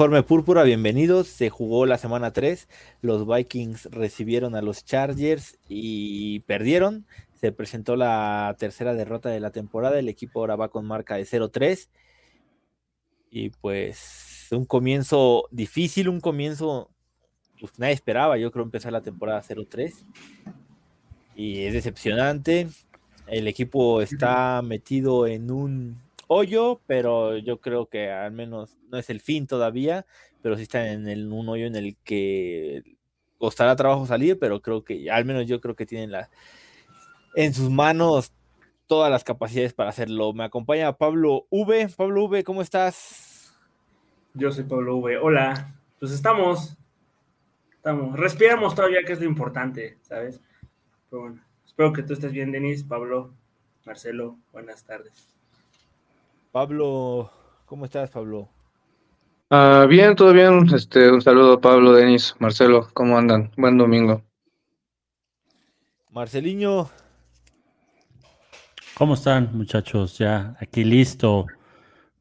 Informe Púrpura, bienvenidos. Se jugó la semana 3. Los Vikings recibieron a los Chargers y perdieron. Se presentó la tercera derrota de la temporada. El equipo ahora va con marca de 0-3. Y pues un comienzo difícil, un comienzo pues nadie esperaba. Yo creo empezar la temporada 0-3. Y es decepcionante. El equipo está metido en un hoyo, pero yo creo que al menos no es el fin todavía, pero sí está en un hoyo en el que costará trabajo salir, pero creo que al menos yo creo que tienen en sus manos todas las capacidades para hacerlo. Me acompaña Pablo V. Pablo V, ¿cómo estás? Yo soy Pablo V. Hola. Pues estamos. Estamos. Respiramos todavía, que es lo importante, ¿sabes? Pero bueno. Espero que tú estés bien, Denis, Pablo, Marcelo. Buenas tardes. Pablo, ¿cómo estás, Pablo? Ah, bien, todo bien. Este, un saludo a Pablo, Denis, Marcelo, ¿cómo andan? Buen domingo. Marceliño, ¿Cómo están, muchachos? Ya aquí listo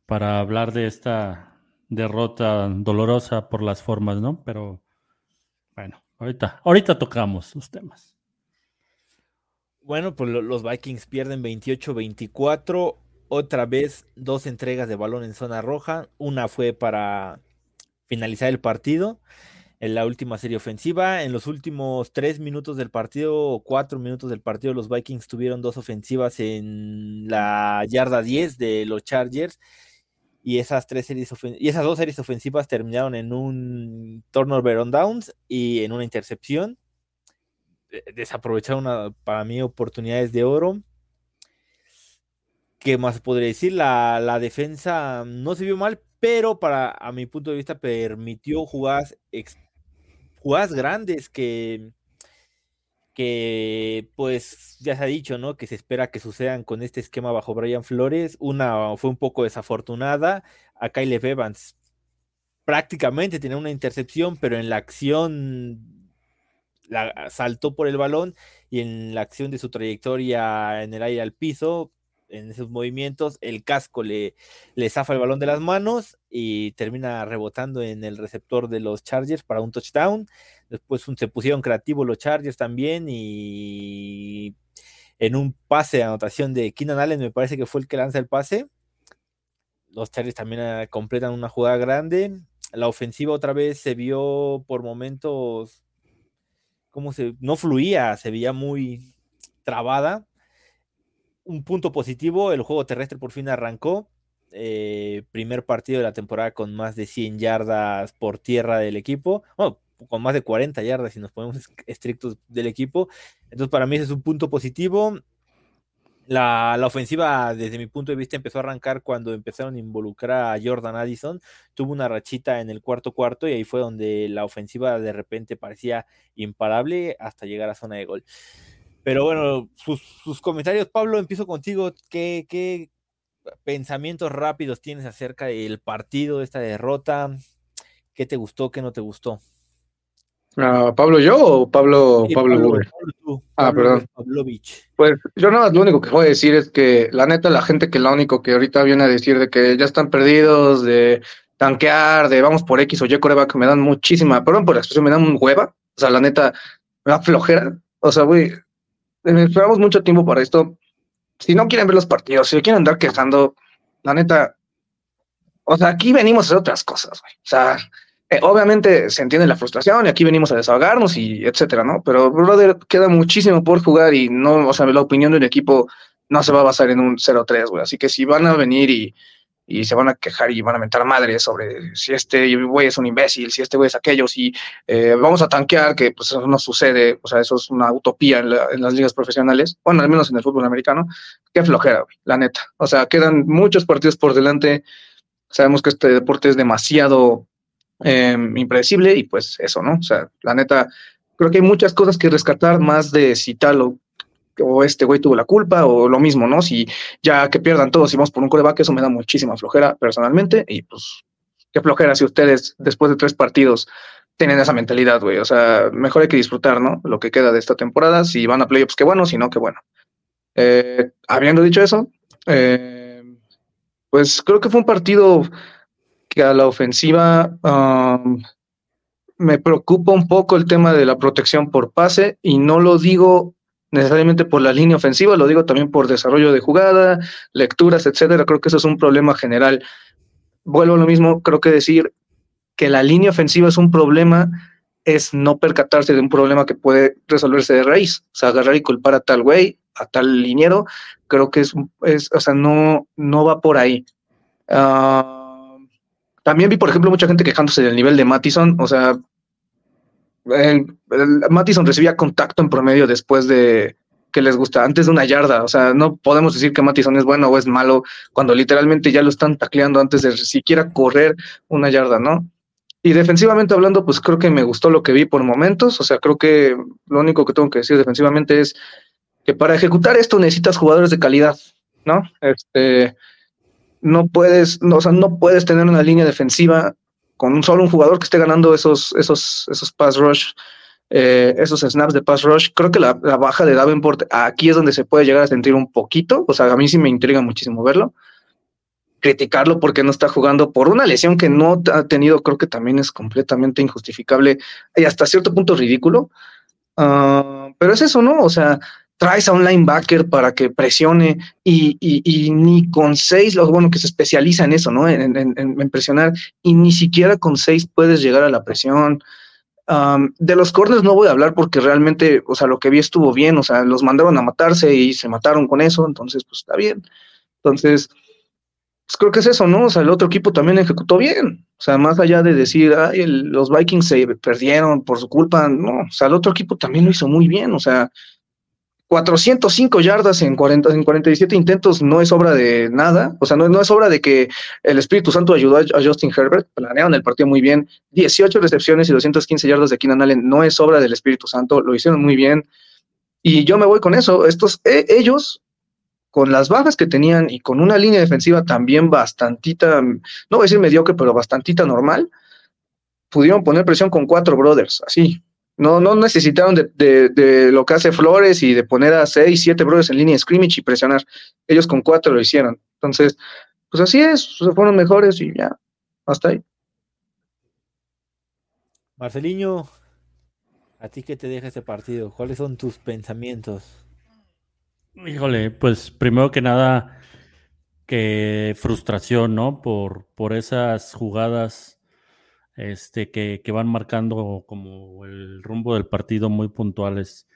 para hablar de esta derrota dolorosa por las formas, ¿no? Pero bueno, ahorita, ahorita tocamos los temas. Bueno, pues lo- los Vikings pierden 28-24. Otra vez dos entregas de balón en zona roja. Una fue para finalizar el partido en la última serie ofensiva. En los últimos tres minutos del partido o cuatro minutos del partido, los Vikings tuvieron dos ofensivas en la yarda 10 de los Chargers. Y esas, tres series y esas dos series ofensivas terminaron en un turnover on downs y en una intercepción de- desaprovecharon una- para mí oportunidades de oro. ¿Qué más podría decir? La, la defensa no se vio mal, pero para, a mi punto de vista, permitió jugadas, jugadas grandes que, que, pues, ya se ha dicho, ¿no? Que se espera que sucedan con este esquema bajo Brian Flores. Una fue un poco desafortunada. A Kyle Evans prácticamente tenía una intercepción, pero en la acción la, saltó por el balón y en la acción de su trayectoria en el aire al piso, en esos movimientos, el casco le, le zafa el balón de las manos y termina rebotando en el receptor de los Chargers para un touchdown. Después se pusieron creativos los Chargers también y en un pase de anotación de Keenan Allen, me parece que fue el que lanza el pase. Los Chargers también ah, completan una jugada grande. La ofensiva otra vez se vio por momentos como se no fluía, se veía muy trabada. Un punto positivo, el juego terrestre por fin arrancó. eh, primer partido de la temporada con más de 100 yardas por tierra del equipo. Bueno, con más de 40 yardas si nos ponemos es- estrictos del equipo. Entonces, para mí ese es un punto positivo. La, la ofensiva, desde mi punto de vista, empezó a arrancar cuando empezaron a involucrar a Jordan Addison. Tuvo una rachita en el cuarto cuarto y ahí fue donde la ofensiva de repente parecía imparable hasta llegar a zona de gol. Pero bueno, sus, sus comentarios, Pablo, empiezo contigo. ¿Qué, qué pensamientos rápidos tienes acerca del partido, de esta derrota? ¿Qué te gustó, qué no te gustó? Ah, ¿Pablo yo o Pablo, Sí, Pablo Pablo, Uber? Pablo tú, Ah, Pablo perdón. Pavlovich. Pues yo nada más lo único que voy a decir es que la neta, la gente que lo único que ahorita viene a decir de que ya están perdidos, de tanquear, de vamos por X o Y coreback, me dan muchísima, perdón por la expresión, me dan un hueva. O sea, la neta, me da flojera. O sea, güey, esperamos mucho tiempo para esto. Si no quieren ver los partidos, si quieren andar quejando, la neta, O sea, aquí venimos a hacer otras cosas, güey. O sea, eh, obviamente se entiende la frustración y aquí venimos a desahogarnos y etcétera, ¿no? Pero, brother, queda muchísimo por jugar y no, o sea, la opinión del equipo no se va a basar en un 0-3, güey. Así que si van a venir y, y se van a quejar y van a mentar madres sobre si este güey es un imbécil, si este güey es aquello, si eh, vamos a tanquear, que pues eso no sucede, o sea, eso es una utopía en, la- en las ligas profesionales, bueno, al menos en el fútbol americano, qué flojera, güey, la neta. O sea, quedan muchos partidos por delante, sabemos que este deporte es demasiado eh, impredecible y pues eso, ¿no? O sea, la neta, creo que hay muchas cosas que rescatar más de si tal o, o este güey tuvo la culpa o lo mismo, ¿no? Si ya que pierdan todos y vamos por un coreback, eso me da muchísima flojera personalmente y pues qué flojera si ustedes después de tres partidos tienen esa mentalidad, güey. O sea, mejor hay que disfrutar, ¿no? Lo que queda de esta temporada. Si van a playoffs, qué bueno, si no, qué bueno. Eh, habiendo dicho eso, eh, pues creo que fue un partido que a la ofensiva um, me preocupa un poco el tema de la protección por pase y no lo digo necesariamente por la línea ofensiva, lo digo también por desarrollo de jugada, lecturas, etcétera. Creo que eso es un problema general. Vuelvo a lo mismo, creo que decir que la línea ofensiva es un problema es no percatarse de un problema que puede resolverse de raíz. O sea, agarrar y culpar a tal güey, a tal liniero, creo que es, es o sea, no, no va por ahí. Ah, también vi, por ejemplo, mucha gente quejándose del nivel de Mattison. O sea, el, recibía contacto en promedio después de que les gusta, antes de una yarda. O sea, no podemos decir que Mattison es bueno o es malo cuando literalmente ya lo están tacleando antes de siquiera correr una yarda, ¿no? Y defensivamente hablando, pues creo que me gustó lo que vi por momentos. O sea, creo que lo único que tengo que decir defensivamente es que para ejecutar esto necesitas jugadores de calidad, ¿no? Este, no puedes, no, o sea, no puedes tener una línea defensiva con un solo un jugador que esté ganando esos, esos, esos pass rush, eh, esos snaps de pass rush. Creo que la, la baja de Davenport aquí es donde se puede llegar a sentir un poquito. O sea, a mí sí me intriga muchísimo verlo. Criticarlo porque no está jugando por una lesión que no ha tenido, creo que también es completamente injustificable y hasta cierto punto ridículo. Ah, pero es eso, ¿no? O sea, traes a un linebacker para que presione y, ni con seis, bueno que se especializa en eso, ¿no? En, presionar, y ni siquiera con seis puedes llegar a la presión. De los corners no voy a hablar porque realmente, o sea, lo que vi estuvo bien, o sea, los mandaron a matarse y se mataron con eso, entonces, pues está bien. Entonces, pues creo que es eso, ¿no? O sea, el otro equipo también ejecutó bien. O sea, más allá de decir, ay, los Vikings se perdieron por su culpa, no, o sea, el otro equipo también lo hizo muy bien, o sea, 405 yardas en, 40, en 47 intentos no es obra de nada, o sea, no, no es obra de que el Espíritu Santo ayudó a, Justin Herbert, planearon el partido muy bien, 18 recepciones y 215 yardas de Keenan Allen. No es obra del Espíritu Santo, lo hicieron muy bien, y yo me voy con eso, estos, eh, ellos, con las bajas que tenían y con una línea defensiva también bastantita, no voy a decir mediocre, pero bastantita normal, pudieron poner presión con cuatro brothers, así, no, no necesitaron de, de, de, lo que hace Flores y de poner a seis, siete brothers en línea de scrimmage y presionar. Ellos con cuatro lo hicieron. Entonces, pues así es, se fueron mejores y ya, hasta ahí. Marceliño, ¿a ti qué te deja este partido? ¿Cuáles son tus pensamientos? Híjole, pues primero que nada, que frustración, ¿no? Por, por esas jugadas este, que, van marcando como el rumbo del partido muy puntuales.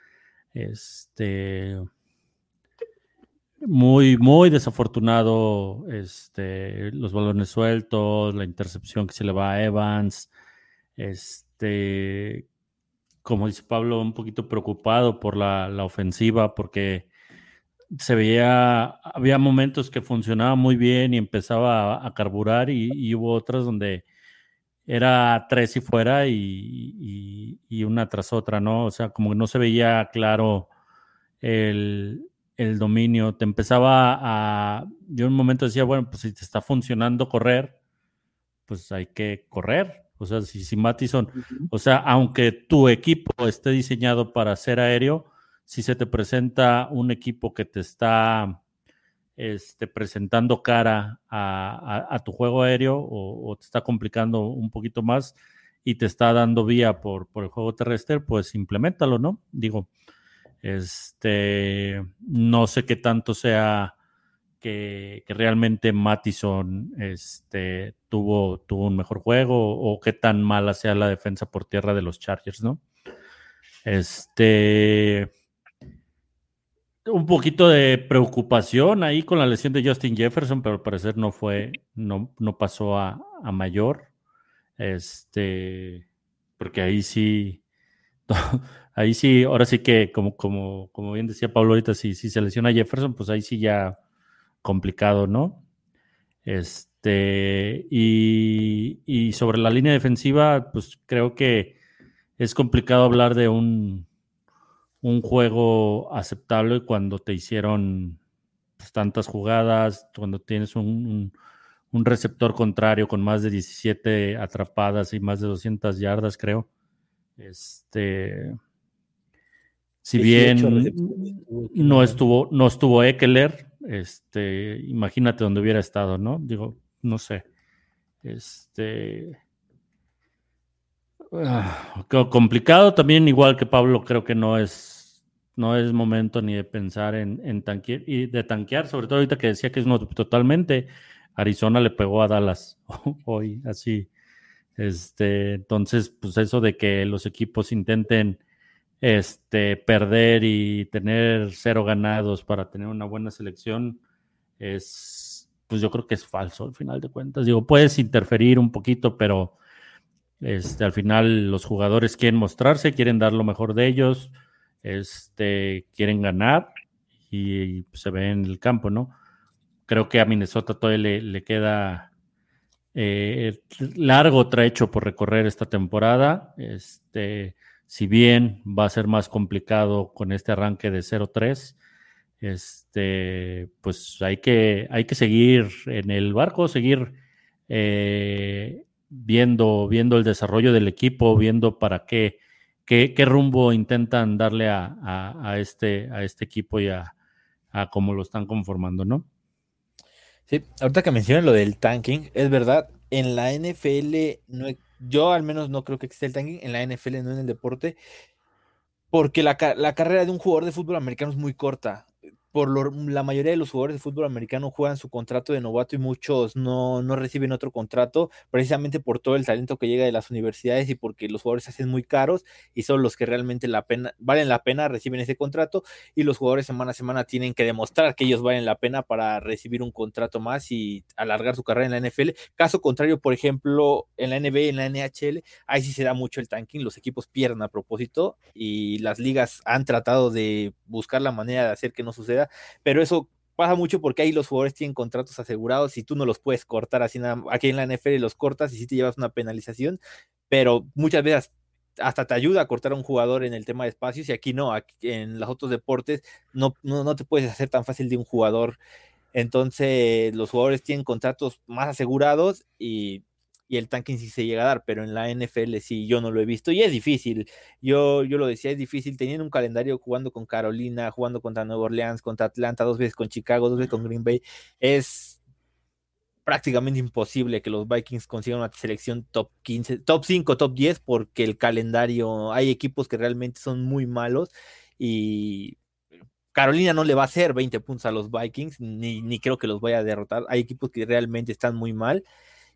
Este, muy, muy desafortunado este, los balones sueltos, la intercepción que se le va a Evans. Este, como dice Pablo, un poquito preocupado por la, ofensiva porque se veía, había momentos que funcionaba muy bien y empezaba a, a carburar y, y hubo otras donde era tres y fuera y, y, y, una tras otra, ¿no? O sea, como que no se veía claro el, el, dominio. Te empezaba a. Yo en un momento decía, bueno, pues si te está funcionando correr, pues hay que correr. O sea, si, si Mattison, uh -huh. o sea, aunque tu equipo esté diseñado para ser aéreo, si se te presenta un equipo que te está este, presentando cara a, a, tu juego aéreo o, o, te está complicando un poquito más y te está dando vía por, por el juego terrestre, pues implementalo, ¿no? Digo, este, no sé qué tanto sea que, que realmente Mattison este, tuvo, tuvo un mejor juego o qué tan mala sea la defensa por tierra de los Chargers, ¿no? Este. Un poquito de preocupación ahí con la lesión de Justin Jefferson, pero al parecer no fue, no, no pasó a, a mayor. Este, porque ahí sí, ahí sí, ahora sí que, como, como, como bien decía Pablo ahorita, si, si se lesiona Jefferson, pues ahí sí ya complicado, ¿no? Este, y, y sobre la línea defensiva, pues creo que es complicado hablar de un, un juego aceptable cuando te hicieron pues, tantas jugadas, cuando tienes un, un, un, receptor contrario con más de 17 atrapadas y más de 200 yardas, creo. Este, si bien no estuvo, no estuvo Eckler, este, imagínate donde hubiera estado, ¿no? Digo, no sé. Este, Ah, complicado también, igual que Pablo, creo que no es, no es momento ni de pensar en, en tanquear y de tanquear, sobre todo ahorita que decía que es no, totalmente. Arizona le pegó a Dallas hoy, así. Este, entonces, pues eso de que los equipos intenten este, perder y tener cero ganados para tener una buena selección es, pues yo creo que es falso al final de cuentas. Digo, puedes interferir un poquito, pero este, al final los jugadores quieren mostrarse, quieren dar lo mejor de ellos, este, quieren ganar y, se ve en el campo, ¿no? Creo que a Minnesota todavía le, queda eh, largo trecho por recorrer esta temporada. Este, si bien va a ser más complicado con este arranque de 0-3, este, pues hay que, hay que seguir en el barco, seguir eh, viendo, viendo el desarrollo del equipo, viendo para qué, qué, qué rumbo intentan darle a, a, este, a este equipo y a, a cómo lo están conformando, ¿no? Sí, ahorita que mencionan lo del tanking, es verdad, en la NFL, no, yo al menos no creo que exista el tanking, en la NFL, no en el deporte, porque la, la carrera de un jugador de fútbol americano es muy corta por lo, la mayoría de los jugadores de fútbol americano juegan su contrato de novato y muchos no, no, reciben otro contrato, precisamente por todo el talento que llega de las universidades y porque los jugadores se hacen muy caros y son los que realmente la pena, valen la pena, reciben ese contrato y los jugadores semana a semana tienen que demostrar que ellos valen la pena para recibir un contrato más y alargar su carrera en la NFL. Caso contrario, por ejemplo, en la NBA, en la NHL, ahí sí se da mucho el tanking, los equipos pierden a propósito y las ligas han tratado de buscar la manera de hacer que no suceda pero eso pasa mucho porque ahí los jugadores tienen contratos asegurados y tú no los puedes cortar así nada. Aquí en la NFL los cortas y sí te llevas una penalización, pero muchas veces hasta te ayuda a cortar a un jugador en el tema de espacios y aquí no, aquí en los otros deportes no, no, no te puedes hacer tan fácil de un jugador. Entonces los jugadores tienen contratos más asegurados y y el tanking sí se llega a dar, pero en la NFL sí yo no lo he visto y es difícil. Yo, yo lo decía, es difícil teniendo un calendario jugando con Carolina, jugando contra Nueva Orleans, contra Atlanta, dos veces con Chicago, dos veces con Green Bay. Es prácticamente imposible que los Vikings consigan una selección top 15, top 5, top 10, porque el calendario, hay equipos que realmente son muy malos y Carolina no le va a hacer 20 puntos a los Vikings, ni, ni creo que los vaya a derrotar. Hay equipos que realmente están muy mal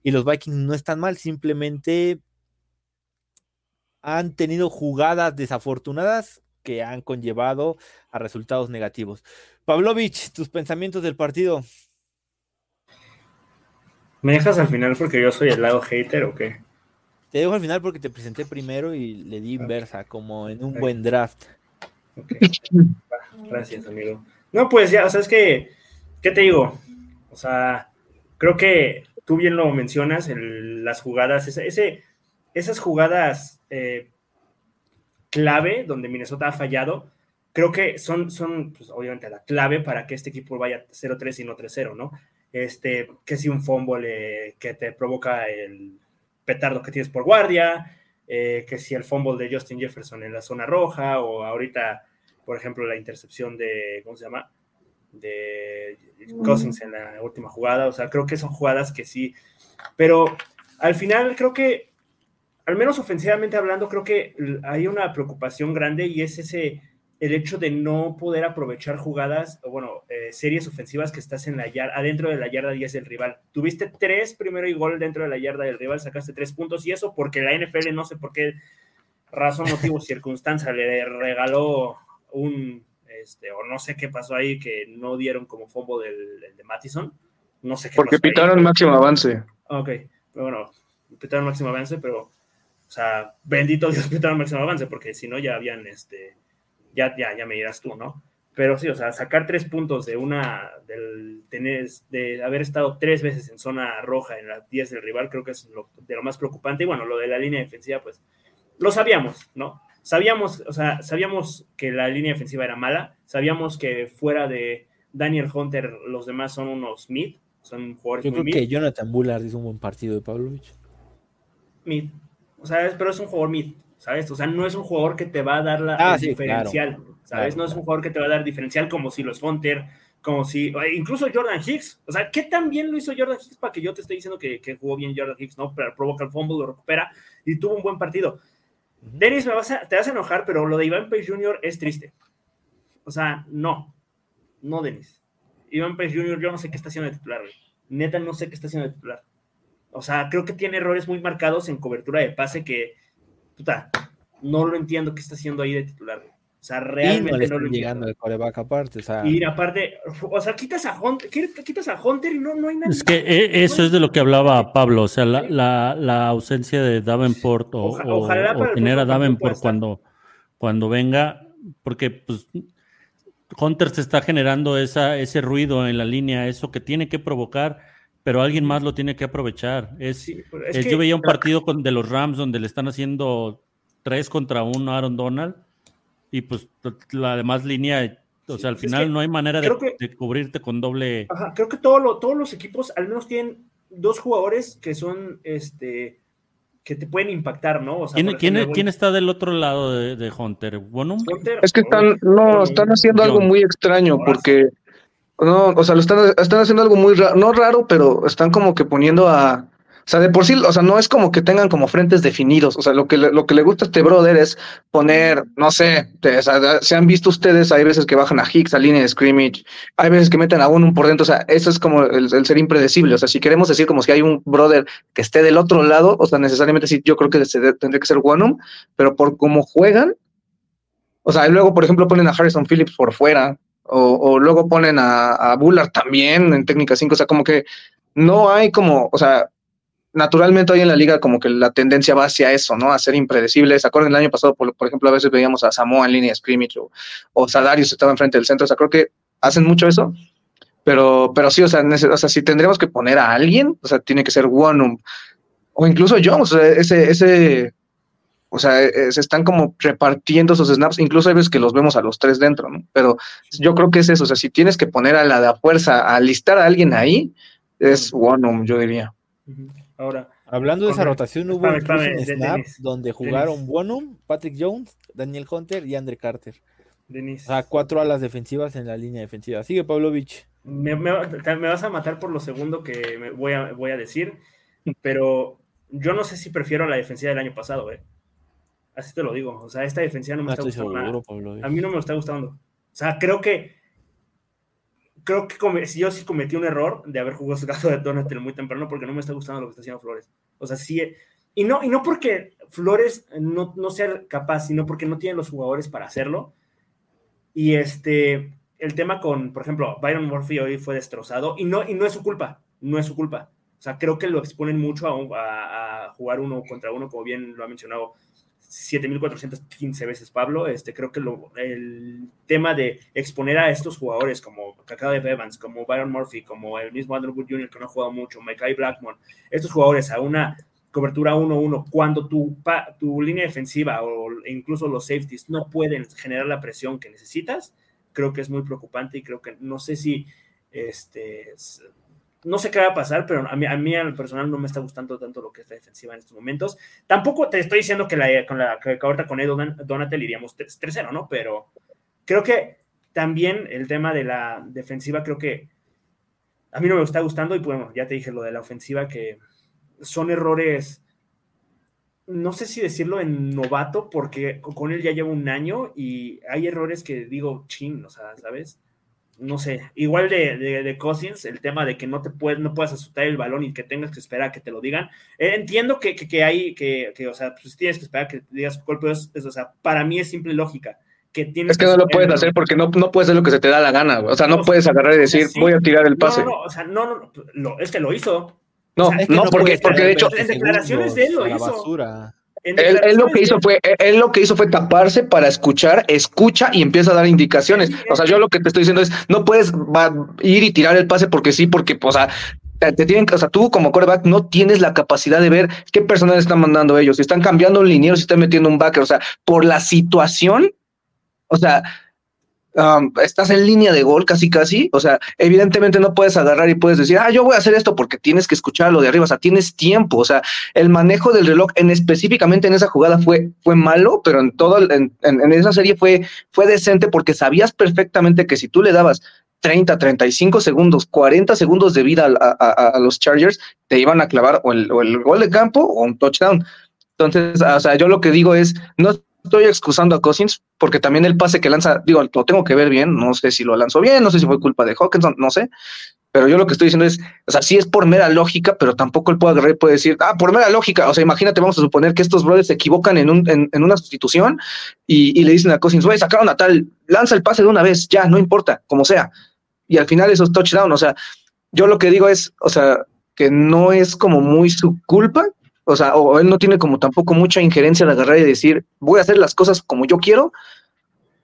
y los Vikings no están mal, simplemente han tenido jugadas desafortunadas que han conllevado a resultados negativos. Pavlovich, tus pensamientos del partido. ¿Me dejas al final porque yo soy el lado hater o qué? Te dejo al final porque te presenté primero y le di inversa, como en un buen draft. Gracias, amigo. No, pues ya, o sea, es que, ¿qué te digo? O sea, creo que tú bien lo mencionas, las jugadas, ese, esas jugadas eh, clave donde Minnesota ha fallado, creo que son, son pues, obviamente la clave para que este equipo vaya 0-3 y no 3-0, ¿no? Este, que si un fumble eh, que te provoca el petardo que tienes por guardia, eh, que si el fumble de Justin Jefferson en la zona roja, o ahorita, por ejemplo, la intercepción de, ¿cómo se llama? de Cousins en la última jugada. O sea, creo que son jugadas que sí. Pero al final creo que, al menos ofensivamente hablando, creo que hay una preocupación grande y es ese, el hecho de no poder aprovechar jugadas, bueno, eh, series ofensivas que estás en la yarda, adentro de la yarda 10 del rival. Tuviste tres primero y gol dentro de la yarda del rival, sacaste tres puntos y eso porque la NFL no sé por qué razón, motivo, circunstancia le regaló un, este, o no sé qué pasó ahí que no dieron como fobo del, de Mattison. No sé qué Porque pasó ahí. pitaron máximo avance. Ok, pero bueno, pitaron máximo avance, pero, o sea, bendito Dios pitaron máximo avance, porque si no ya habían, este, ya, ya, ya me dirás tú, ¿no? Pero sí, o sea, sacar tres puntos de una, del tener, de haber estado tres veces en zona roja en las 10 del rival, creo que es lo, de lo más preocupante. Y bueno, lo de la línea defensiva, pues, lo sabíamos, ¿no? Sabíamos, o sea, sabíamos que la línea defensiva era mala, sabíamos que fuera de Daniel Hunter, los demás son unos mid, son jugadores Yo muy creo mid. que Jonathan Bullard hizo un buen partido de Pavlovich. mid. O sea, pero es un jugador mid, ¿sabes? O sea, no es un jugador que te va a dar la, Ah, sí, diferencial, ¿sabes? claro, no es un jugador que te va a dar diferencial como si lo es Hunter, como si, incluso Jordan Hicks. O sea, ¿qué tan bien lo hizo Jordan Hicks para que yo te esté diciendo que, que jugó bien Jordan Hicks, ¿no? Pero provoca el fumble, lo recupera y tuvo un buen partido. A- te vas a enojar, pero lo de Iván Pace Jr. es triste. O sea, no. No, Dennis. Iván Pace Jr., yo no sé qué está haciendo de titular, güey. Neta, no sé qué está haciendo de titular. O sea, creo que tiene errores muy marcados en cobertura de pase que, puta, no lo entiendo qué está haciendo ahí de titular, güey. O sea, Y no realmente le no, lo están entiendo. llegando el coreback aparte. O sea, Y aparte, o sea, quitas a Hunter, quitas a Hunter y no, no hay nada. Es que eh, eso es de lo que hablaba Pablo, o sea, la, la- la ausencia de Davenport o, Oja- o- ojalá o el tener a Davenport cuando, cuando venga, porque pues Hunter se está generando esa, ese ruido en la línea, eso que tiene que provocar, pero alguien más lo tiene que aprovechar. Es, Sí, es es- que- yo veía un partido con, de los Rams donde le están haciendo tres contra uno a Aaron Donald y pues la demás línea, o Sí, sea, al es final que no hay manera de, creo que- de cubrirte con doble... Ajá, creo que todo lo- todos los equipos al menos tienen dos jugadores que son, este, que te pueden impactar, ¿no? O sea, ¿Quién, quién- ejemplo, quién está del otro lado de, de Hunter? ¿Bonum? Hunter, Es que están, no, están haciendo algo muy extraño porque, no, o sea, lo están, están haciendo algo muy raro, no raro, pero están como que poniendo a, sea, de por sí, o sea, no es como que tengan como frentes definidos, o sea, lo que lo que le gusta a este brother es poner, no sé, te- o sea, se han visto ustedes, hay veces que bajan a Hicks a línea de scrimmage, hay veces que meten a uno por dentro, o sea, eso es como el, ser impredecible, o sea, si queremos decir como si hay un brother que esté del otro lado, o sea, necesariamente sí, yo creo que tendría que ser Wanum, pero por cómo juegan, o sea, y luego, por ejemplo, ponen a Harrison Phillips por fuera, o, o luego ponen a, a Bullard también en técnica 5, o sea, como que no hay como, o sea, naturalmente hoy en la liga como que la tendencia va hacia eso, ¿no? A ser impredecibles. ¿Se acuerdan el año pasado, por, por ejemplo, a veces veíamos a Samoa en línea de scrimmage o, o Sadarius estaba enfrente del centro, o sea, creo que hacen mucho eso. Pero, pero sí, o sea, o sea, si tendríamos que poner a alguien, o sea, tiene que ser Wanum o incluso Jones, o sea, ese, ese, o sea, eh, se están como repartiendo esos snaps, incluso hay veces que los vemos a los tres dentro, ¿no? Pero yo creo que es eso, o sea, si tienes que poner a la de a fuerza, a listar a alguien ahí, es Wanum, yo diría. Ahora, Hablando de esa rotación, hubo un snap Dennis, donde Dennis. jugaron Bonham, Patrick Jones, Daniel Hunter y Andre Carter. Denis, O sea, cuatro alas defensivas en la línea defensiva. Sigue Pavlovich. me, me- vas a matar por lo segundo que me voy a, voy a decir, pero yo no sé si prefiero la defensiva del año pasado, ¿eh? Así te lo digo. O sea, esta defensiva no me No está gustando seguro. A mí no me está gustando. O sea, creo que. Creo que come- yo sí cometí un error de haber jugado de Donatel muy temprano porque no me está gustando lo que está haciendo Flores. O sea, sí. Y no, y no porque Flores no, no sea capaz, sino porque no tiene los jugadores para hacerlo. Y este. El tema con, por ejemplo, Byron Murphy hoy fue destrozado y no, y no es su culpa. No es su culpa. O sea, creo que lo exponen mucho a- a jugar uno contra uno, como bien lo ha mencionado 7.415 veces Pablo. Este, creo que lo- el tema de exponer a estos jugadores como Cacao de Evans, como Byron Murphy, como el mismo Andrew Wood Jr., que no ha jugado mucho, Micah Blackmon, estos jugadores a una cobertura 1-1, cuando tu, pa- tu línea defensiva o incluso los safeties no pueden generar la presión que necesitas, creo que es muy preocupante y creo que no sé si este no sé qué va a pasar, pero a mí, a mí al personal no me está gustando tanto lo que es la defensiva en estos momentos. Tampoco te estoy diciendo que la con la que ahorita con Edo Don- Donatel iríamos 3-0, ¿no? Pero creo que también el tema de la defensiva, creo que a mí no me está gustando y bueno, ya te dije lo de la ofensiva que son errores no sé si decirlo en novato, porque con él ya lleva un año y hay errores que digo, chin, o sea, ¿sabes? No sé, igual de, de, Cousins, el tema de que no te puedes, no puedas asustar el balón y que tengas que esperar a que te lo digan. Eh, entiendo que, que, hay, que, que, o sea, pues tienes que esperar a que te digas golpe, es, o sea, para mí es simple lógica. Que tienes es que, no lo puedes hacer porque no, no puedes hacer lo que se te da la gana, o sea, no, puedes agarrar y decir, voy a tirar el pase. No, no, o sea, no, no, es que lo hizo. No, no, porque, porque de hecho. En declaraciones de él lo hizo. Él, lo que hizo fue, él lo que hizo fue taparse para escuchar, escucha y empieza a dar indicaciones. O sea, yo lo que te estoy diciendo es, no puedes ir y tirar el pase porque sí, porque, o sea, te, tienen, o sea, tú como coreback no tienes la capacidad de ver qué personas están mandando ellos, si están cambiando un liniero, si están metiendo un backer, o sea, por la situación, o sea, estás en línea de gol casi casi, o sea, evidentemente no puedes agarrar y puedes decir, ah, yo voy a hacer esto porque tienes que escuchar lo de arriba, o sea, tienes tiempo, o sea, el manejo del reloj en específicamente en esa jugada fue, fue malo, pero en todo, en, en, esa serie fue, fue decente porque sabías perfectamente que si tú le dabas 30, 35 segundos, 40 segundos de vida a, los Chargers, te iban a clavar o el, o el, gol de campo o un touchdown. Entonces, o sea, yo lo que digo es, no estoy excusando a Cousins porque también el pase que lanza, digo, lo tengo que ver bien, no sé si lo lanzó bien, no sé si fue culpa de Hawkinson, no sé, pero yo lo que estoy diciendo es, o sea, sí es por mera lógica, pero tampoco agarrar y puede decir, ah, por mera lógica, o sea, imagínate, vamos a suponer que estos brothers se equivocan en, un, en, una sustitución y, le dicen a Cousins, güey, sacaron a tal, lanza el pase de una vez, ya, no importa, como sea, y al final esos touchdown, o sea, yo lo que digo es, o sea, que no es como muy su culpa, o sea, o él no tiene como tampoco mucha injerencia de agarrar y decir, voy a hacer las cosas como yo quiero,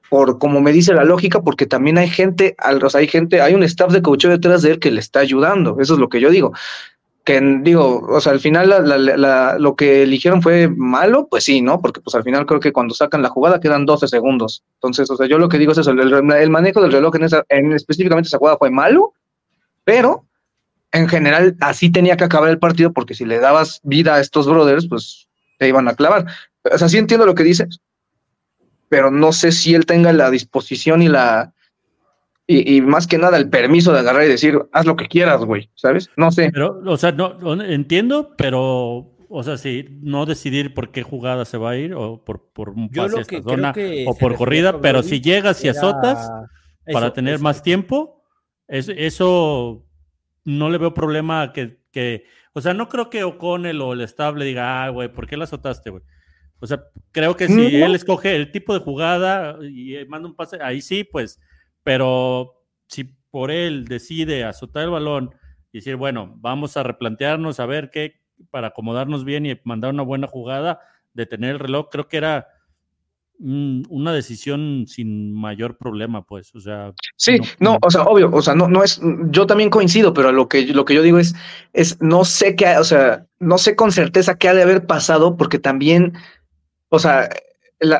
por como me dice la lógica, porque también hay gente, o sea, hay gente, hay un staff de coaching detrás de él que le está ayudando, eso es lo que yo digo. Que digo, o sea, al final lo que eligieron fue malo, pues sí, ¿no? Porque pues al final creo que cuando sacan la jugada quedan 12 segundos. Entonces, o sea, yo lo que digo es eso, el, manejo del reloj en, esa, en específicamente esa jugada fue malo, pero en general así tenía que acabar el partido porque si le dabas vida a estos brothers, pues te iban a clavar. O sea, sí entiendo lo que dices, pero no sé si él tenga la disposición y la y, más que nada el permiso de agarrar y decir, haz lo que quieras, güey, ¿sabes? No sé. Pero, o sea, no, entiendo, pero o sea, sí, no decidir por qué jugada se va a ir o por, por un pase a esta zona o por corrida, pero si llegas y azotas para tener más tiempo, eso no le veo problema que, que, o sea, no creo que O'Connell o el estable diga, ah, güey, ¿por qué la azotaste, güey? O sea, creo que si él escoge el tipo de jugada y manda un pase, ahí sí, pues, pero si por él decide azotar el balón y decir, bueno, vamos a replantearnos a ver qué, para acomodarnos bien y mandar una buena jugada, detener el reloj, creo que era una decisión sin mayor problema, pues, o sea. Sí, no, o sea, obvio, o sea, no, no es, yo también coincido, pero lo que, lo que yo digo es, es, no sé qué, o sea, no sé con certeza qué ha de haber pasado, porque también, o sea,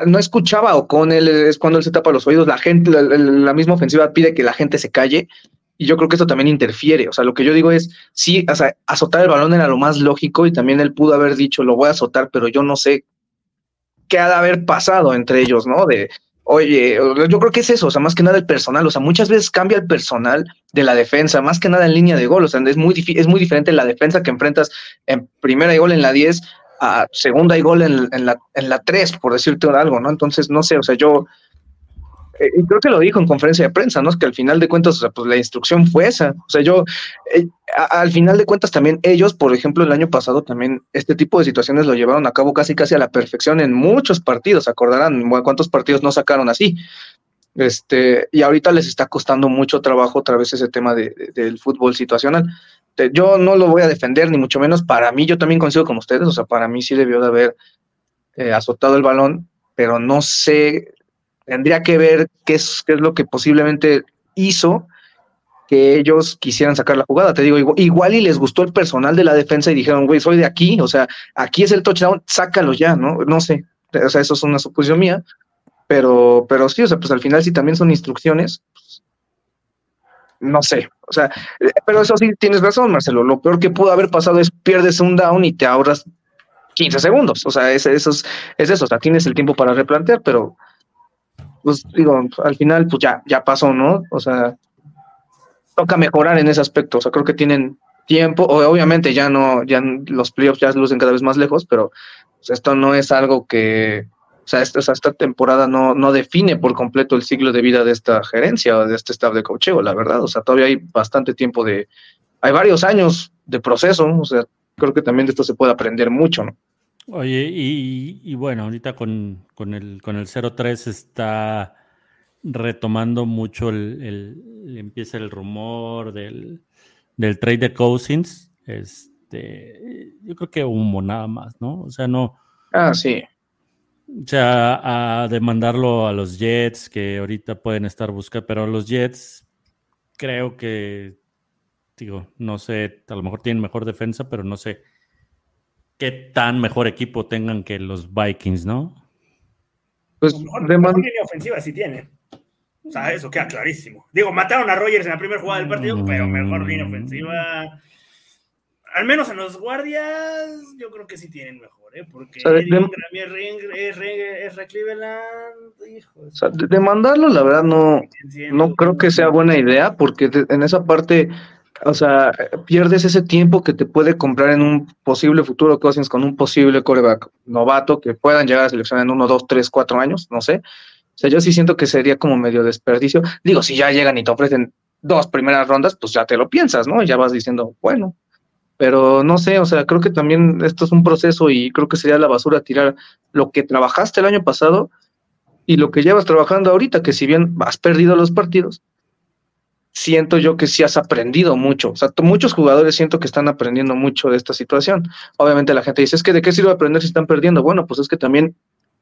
no escuchaba o con él, es cuando él se tapa los oídos, la gente, la, misma ofensiva pide que la gente se calle, y yo creo que esto también interfiere, o sea, lo que yo digo es, sí, o sea, azotar el balón era lo más lógico, y también él pudo haber dicho, lo voy a azotar, pero yo no sé qué ha de haber pasado entre ellos, ¿no? De, oye, yo creo que es eso, o sea, más que nada el personal, o sea, muchas veces cambia el personal de la defensa, más que nada en línea de gol, o sea, es muy, es muy diferente la defensa que enfrentas en primera y gol en la 10 a segunda y gol en, en, la, en la 3, por decirte algo, ¿no? Entonces, no sé, o sea, yo, eh, y creo que lo dijo en conferencia de prensa, ¿no? Es que al final de cuentas, o sea, pues la instrucción fue esa. O sea, yo, eh, al final de cuentas también ellos, por ejemplo, el año pasado también este tipo de situaciones lo llevaron a cabo casi casi a la perfección en muchos partidos. Acordarán cuántos partidos no sacaron así. Este, y ahorita les está costando mucho trabajo otra vez ese tema de, del fútbol situacional. Yo no lo voy a defender, ni mucho menos. Para mí, yo también coincido con ustedes. O sea, para mí sí debió de haber eh, azotado el balón, pero no sé Tendría que ver qué es, qué es lo que posiblemente hizo que ellos quisieran sacar la jugada. Te digo, igual, y les gustó el personal de la defensa y dijeron, güey, soy de aquí, o sea, aquí es el touchdown, sácalo ya, ¿no? No sé, o sea, eso es una suposición mía, pero, pero sí, o sea, pues al final si también son instrucciones, no sé, o sea, eh, pero eso sí tienes razón, Marcelo, lo peor que pudo haber pasado es pierdes un down y te ahorras 15 segundos, o sea, es, eso es, es eso, o sea, tienes el tiempo para replantear, pero pues digo, al final pues ya, ya pasó, ¿no? O sea, toca mejorar en ese aspecto, o sea, creo que tienen tiempo, obviamente ya no, ya los playoffs ya lucen cada vez más lejos, pero pues, esto no es algo que, o sea, esta, esta temporada no, no define por completo el ciclo de vida de esta gerencia o de este staff de cocheo, la verdad, o sea, todavía hay bastante tiempo de, hay varios años de proceso, o sea, creo que también de esto se puede aprender mucho, ¿no? Oye, y, y bueno, ahorita con, con el, con el 0-3 está retomando mucho el, el- empieza el rumor del, del trade de Cousins. Este, yo creo que humo nada más, ¿no? O sea, no, Ah, sí. o sea, a demandarlo a los Jets que ahorita pueden estar buscando, pero los Jets creo que, digo, no sé, a lo mejor tienen mejor defensa, pero no sé qué tan mejor equipo tengan que los Vikings, ¿no? Pues de man- mejor línea ofensiva sí tiene. O sea, eso queda clarísimo. Digo, mataron a Rogers en la primera jugada del partido, pero mejor línea ofensiva. Al menos en los guardias, yo creo que sí tienen mejor, ¿eh? Porque O sea, de- Eddie es re- es re- es re Cleveland, hijo. o sea, de- demandarlo, la verdad, no, no creo que sea buena idea, porque en esa parte, o sea, pierdes ese tiempo que te puede comprar en un posible futuro Cousins con un posible coreback novato que puedan llegar a seleccionar en uno, dos, tres, cuatro años, no sé. O sea, yo sí siento que sería como medio desperdicio. Digo, si ya llegan y te ofrecen dos primeras rondas, pues ya te lo piensas, ¿no? Y ya vas diciendo, bueno. Pero no sé, o sea, creo que también esto es un proceso y creo que sería la basura tirar lo que trabajaste el año pasado y lo que llevas trabajando ahorita, que si bien has perdido los partidos, siento yo que sí has aprendido mucho. O sea, muchos jugadores siento que están aprendiendo mucho de esta situación. Obviamente la gente dice, es que de qué sirve aprender si están perdiendo. Bueno, pues es que también,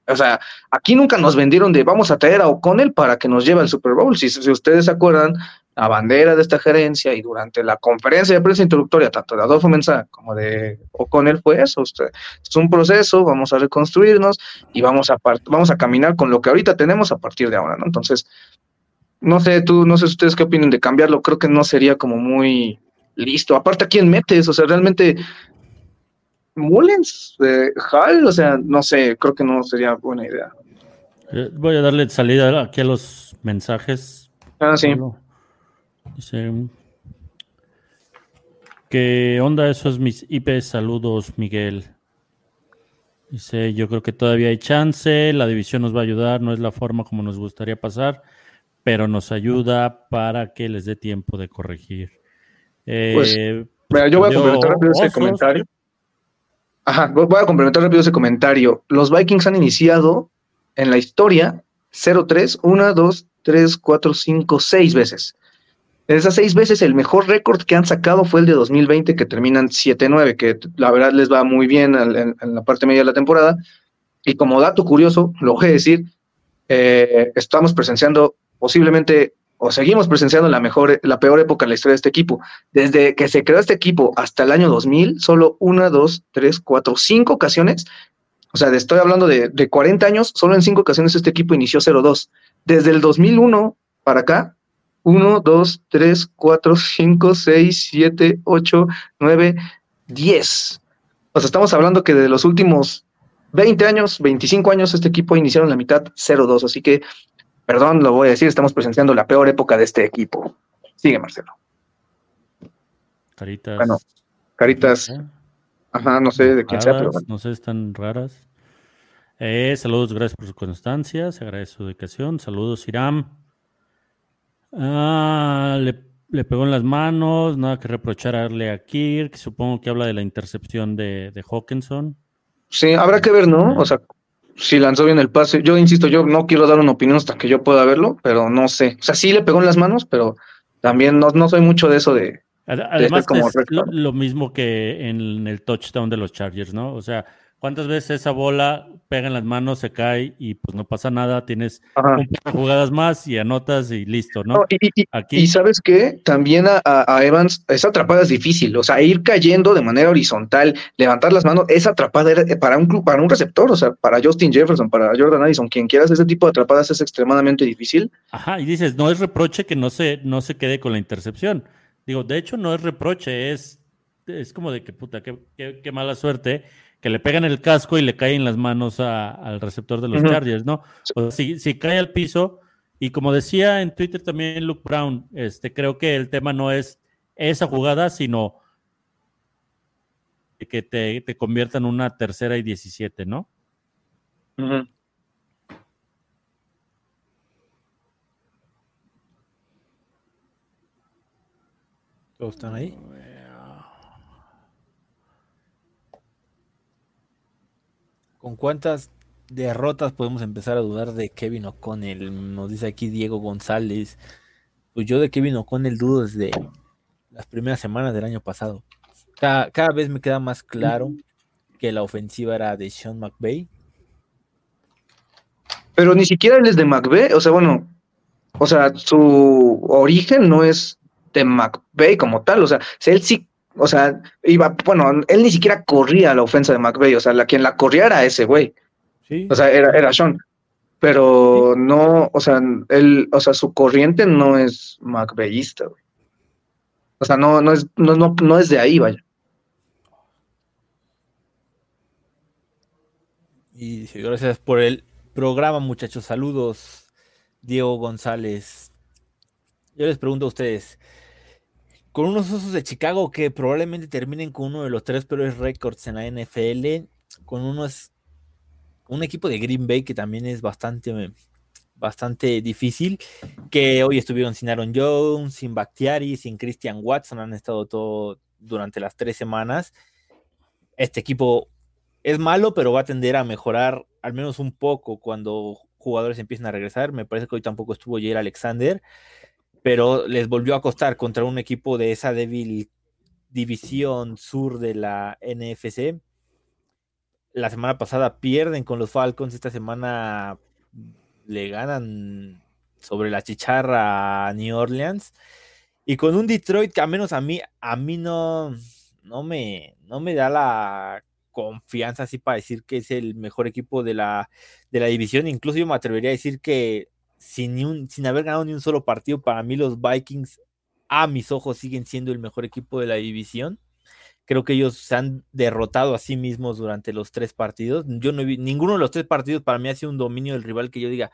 o sea, aquí nunca nos vendieron de vamos a traer a O'Connell para que nos lleve al Super Bowl. Si, si ustedes se acuerdan, la bandera de esta gerencia y durante la conferencia de prensa introductoria, tanto de Adolfo Mensa como de O'Connell, fue eso. Usted, es un proceso, vamos a reconstruirnos y vamos a, vamos a caminar con lo que ahorita tenemos a partir de ahora, ¿no? Entonces, no sé, tú, no sé ustedes qué opinan de cambiarlo, creo que no sería como muy listo. Aparte, ¿a quién metes? O sea, realmente, Mullens, eh, Hall, o sea, no sé, creo que no sería buena idea. Eh, Voy a darle salida aquí a los mensajes. Ah, sí. Dice, ¿qué onda esos mis IP? Saludos, Miguel. Dice, yo creo que todavía hay chance, la división nos va a ayudar, no es la forma como nos gustaría pasar, pero nos ayuda para que les dé tiempo de corregir. Pues, Eh, Mira, yo voy a complementar rápido ese comentario. Ajá, voy a complementar rápido ese comentario. Los Vikings han iniciado en la historia 0-3, 1, 2, 3, 4, 5, 6 veces. De esas seis veces, el mejor récord que han sacado fue el de 2020, que terminan 7-9, que la verdad les va muy bien en, en la parte media de la temporada. Y como dato curioso, lo voy a decir, eh, estamos presenciando posiblemente, o seguimos presenciando la, mejor, la peor época en la historia de este equipo. Desde que se creó este equipo hasta el año 2000, solo una, dos, tres, cuatro, cinco ocasiones. O sea, estoy hablando de, de 40 años, solo en cinco ocasiones este equipo inició 0-2. Desde el 2001 para acá, 1, 2, 3, 4, 5, 6, 7, 8, 9, 10. O sea, estamos hablando que de los últimos 20 años, 25 años, este equipo iniciaron la mitad 0-2. Así que, perdón, lo voy a decir, estamos presenciando la peor época de este equipo. Sigue, Marcelo. Caritas. Bueno, Caritas, ¿eh? ajá, no sé de quién sea, pero raras, bueno. no sé, están raras. Eh, saludos, gracias por su constancia, se agradece su dedicación. Saludos, Iram. Ah, le, le pegó en las manos, nada que reprocharle a Kirk. Supongo que habla de la intercepción de, de Hawkinson. Sí, habrá que ver, ¿no? O sea, si lanzó bien el pase. Yo insisto, yo no quiero dar una opinión hasta que yo pueda verlo, pero no sé. O sea, sí le pegó en las manos, pero también no, no soy mucho de eso de. Ad- Además, como es lo mismo que en el touchdown de los Chargers, ¿no? O sea, ¿cuántas veces esa bola pega en las manos, se cae y pues no pasa nada? Tienes Ajá. un par de jugadas más y anotas y listo, ¿no? No, y, y- y- Aquí y sabes qué, también a, Evans, esa atrapada es difícil, o sea, ir cayendo de manera horizontal, levantar las manos, esa atrapada era eh, para un, para un receptor, o sea, para Justin Jefferson, para Jordan Addison, quien quieras, ese tipo de atrapadas es extremadamente difícil. Ajá, y dices, no es reproche que no se, no se quede con la intercepción. Digo, de hecho, no es reproche, es, es como de que puta, qué, qué- qué mala suerte que le pegan el casco y le caen las manos a- al receptor de los. Chargers, ¿no? O sea, si, si cae al piso, y como decía en Twitter también Luke Brown, este, creo que el tema no es esa jugada, sino que te, te convierta en una tercera y 17, ¿no? Ujú. ¿Todos están ahí? ¿Con cuántas derrotas podemos empezar a dudar de Kevin O'Connell? Nos dice aquí Diego González. Pues yo de Kevin O'Connell dudo desde las primeras semanas del año pasado. Cada, cada vez me queda más claro que la ofensiva era de Sean McVay. Pero ni siquiera él es de McVeigh, o sea, bueno, o sea, su origen no es de McVeigh como tal, o sea, él sí, o sea, iba, bueno, él ni siquiera corría la ofensa de McVeigh, o sea, la quien la corría era ese güey, Sí. o sea, era, era Sean, pero no, o sea, él, o sea, su corriente no es McVeighista, güey. O sea, no, no es, no, no, no es de ahí, vaya. Y gracias por el programa, muchachos. Saludos, Diego González. Yo les pregunto a ustedes, con unos osos de Chicago que probablemente terminen con uno de los tres peores récords en la NFL, con unos un equipo de Green Bay que también es bastante bastante difícil, que hoy estuvieron sin Aaron Jones, sin Bakhtiari, sin Christian Watson, han estado todo durante las tres semanas. Este equipo es malo, pero va a tender a mejorar al menos un poco cuando jugadores empiecen a regresar. Me parece que hoy tampoco estuvo Jair Alexander, pero les volvió a costar contra un equipo de esa débil división sur de la NFC. La semana pasada pierden con los Falcons, esta semana le ganan sobre la chicharra a New Orleans y con un Detroit que a menos a mí a mí no no me no me da la confianza así para decir que es el mejor equipo de la, de la división. Incluso yo me atrevería a decir que sin, ni un, sin haber ganado ni un solo partido, para mí los Vikings a mis ojos siguen siendo el mejor equipo de la división. Creo que ellos se han derrotado a sí mismos durante los tres partidos. Yo no vi, ninguno de los tres partidos para mí ha sido un dominio del rival que yo diga,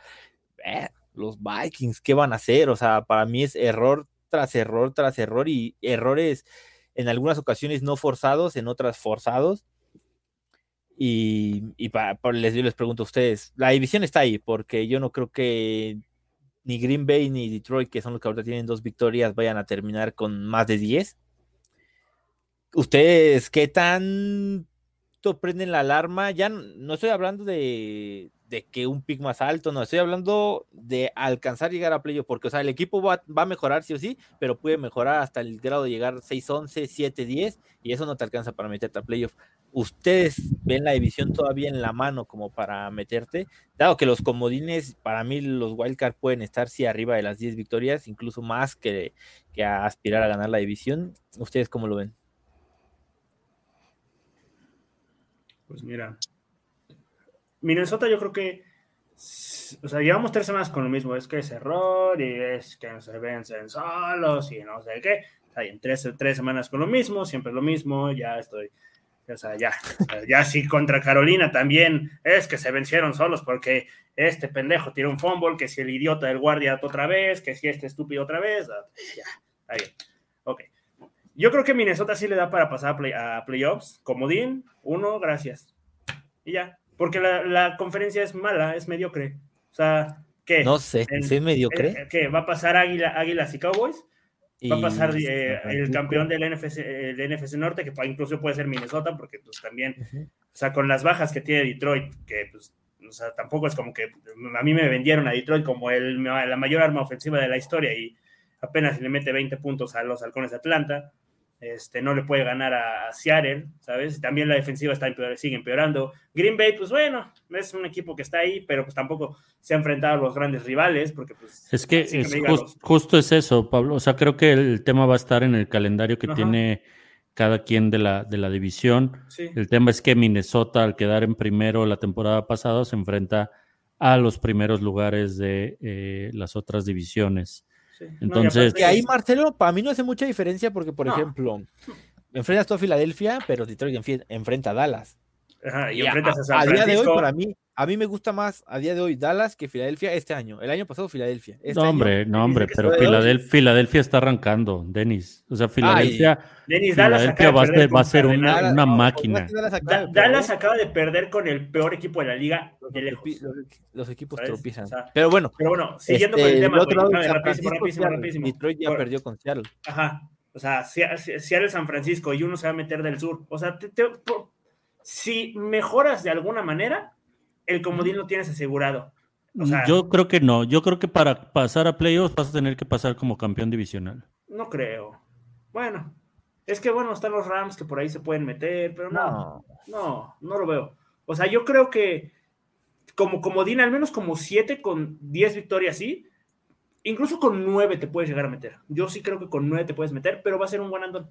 eh, los Vikings, ¿qué van a hacer? O sea, para mí es error tras error tras error y errores en algunas ocasiones no forzados, en otras forzados. Y, para les, yo les pregunto a ustedes, la división está ahí, porque yo no creo que ni Green Bay ni Detroit, que son los que ahorita tienen dos victorias, vayan a terminar con más de 10. ¿Ustedes qué tanto prenden la alarma? Ya no, no estoy hablando de, de, que un pick más alto, no, estoy hablando de alcanzar llegar a playoff, porque o sea, el equipo va, va, a mejorar sí o sí, pero puede mejorar hasta el grado de llegar 6-11, 7-10, y eso no te alcanza para meterte a playoff. ¿Ustedes ven la división todavía en la mano como para meterte? Dado que los comodines, para mí los wildcard pueden estar sí arriba de las 10 victorias, incluso más que, que a aspirar a ganar la división. ¿Ustedes cómo lo ven? Pues mira, Minnesota yo creo que, o sea, llevamos tres semanas con lo mismo, es que es error y es que se vencen solos y no sé qué. Hay en tres, tres semanas con lo mismo, siempre lo mismo, ya estoy, o sea, ya, ya sí contra Carolina también es que se vencieron solos porque este pendejo tiró un fumble, que si el idiota del guardia otra vez, que si este estúpido otra vez, ya, está bien. Ok. Yo creo que Minnesota sí le da para pasar a, play, a playoffs. Comodín, uno, gracias. Y ya. Porque la, la, conferencia es mala, es mediocre. O sea, ¿qué? No sé, En- ¿sí es mediocre? ¿Qué? ¿Va a pasar Águila, Águilas y Cowboys? Va a Y- pasar eh, el campeón del NFC, eh, del NFC Norte, que incluso puede ser Minnesota, porque pues también, o sea, con las bajas que tiene Detroit, que pues, o sea, tampoco es como que a mí me vendieron a Detroit como el, la mayor arma ofensiva de la historia y apenas le mete 20 puntos a los halcones de Atlanta. Este, no le puede ganar a, a Seattle, ¿sabes? También la defensiva está empeor, sigue empeorando. Green Bay, pues bueno, es un equipo que está ahí, pero pues tampoco se ha enfrentado a los grandes rivales, porque pues... Es que, es los- justo es eso, Pablo. O sea, creo que el tema va a estar en el calendario que Ajá. tiene cada quien de la, de la división. sí. El tema es que Minnesota, al quedar en primero la temporada pasada, se enfrenta a los primeros lugares de eh, las otras divisiones. Sí. Entonces- Y ahí, Marcelo, para mí no hace mucha diferencia porque, por No. ejemplo, enfrentas tú a Filadelfia, pero Detroit enfrenta a Dallas. Ajá, y Y a, enfrentas a San a día de hoy, para mí, a mí me gusta más a día de hoy Dallas que Filadelfia este año. El año pasado Filadelfia. Este no, año- hombre, no, hombre, pero Filadelfia, Filadelfia está arrancando, Denis. O sea, Filadelfia, Denis Dallas Filadelfia acaba de va ser, va a ser una, una no, máquina. Dallas acaba Da- de Dallas perder, acaba de perder con el peor equipo de la liga de lejos. los, los equipos ¿Sabes? tropiezan. O sea, Pero bueno, Pero bueno, siguiendo este, con el tema, del otro lado, San rapidísimo, rapidísimo, Seattle. rapidísimo. Detroit ya Bueno, perdió con Seattle. Ajá. O sea, eres San Francisco y uno se va a meter del sur, o sea, te- te- por- si mejoras de alguna manera, el comodín lo tienes asegurado. O sea, Yo creo que no. Yo creo que para pasar a playoffs vas a tener que pasar como campeón divisional. no creo. Bueno, es que bueno, están los Rams que por ahí se pueden meter, pero no, No. no, no lo veo. O sea, yo creo que como comodín, al menos como 7 con 10 victorias, sí. Incluso con 9 te puedes llegar a meter. Yo sí creo que con 9 te puedes meter, pero va a ser un buen andón.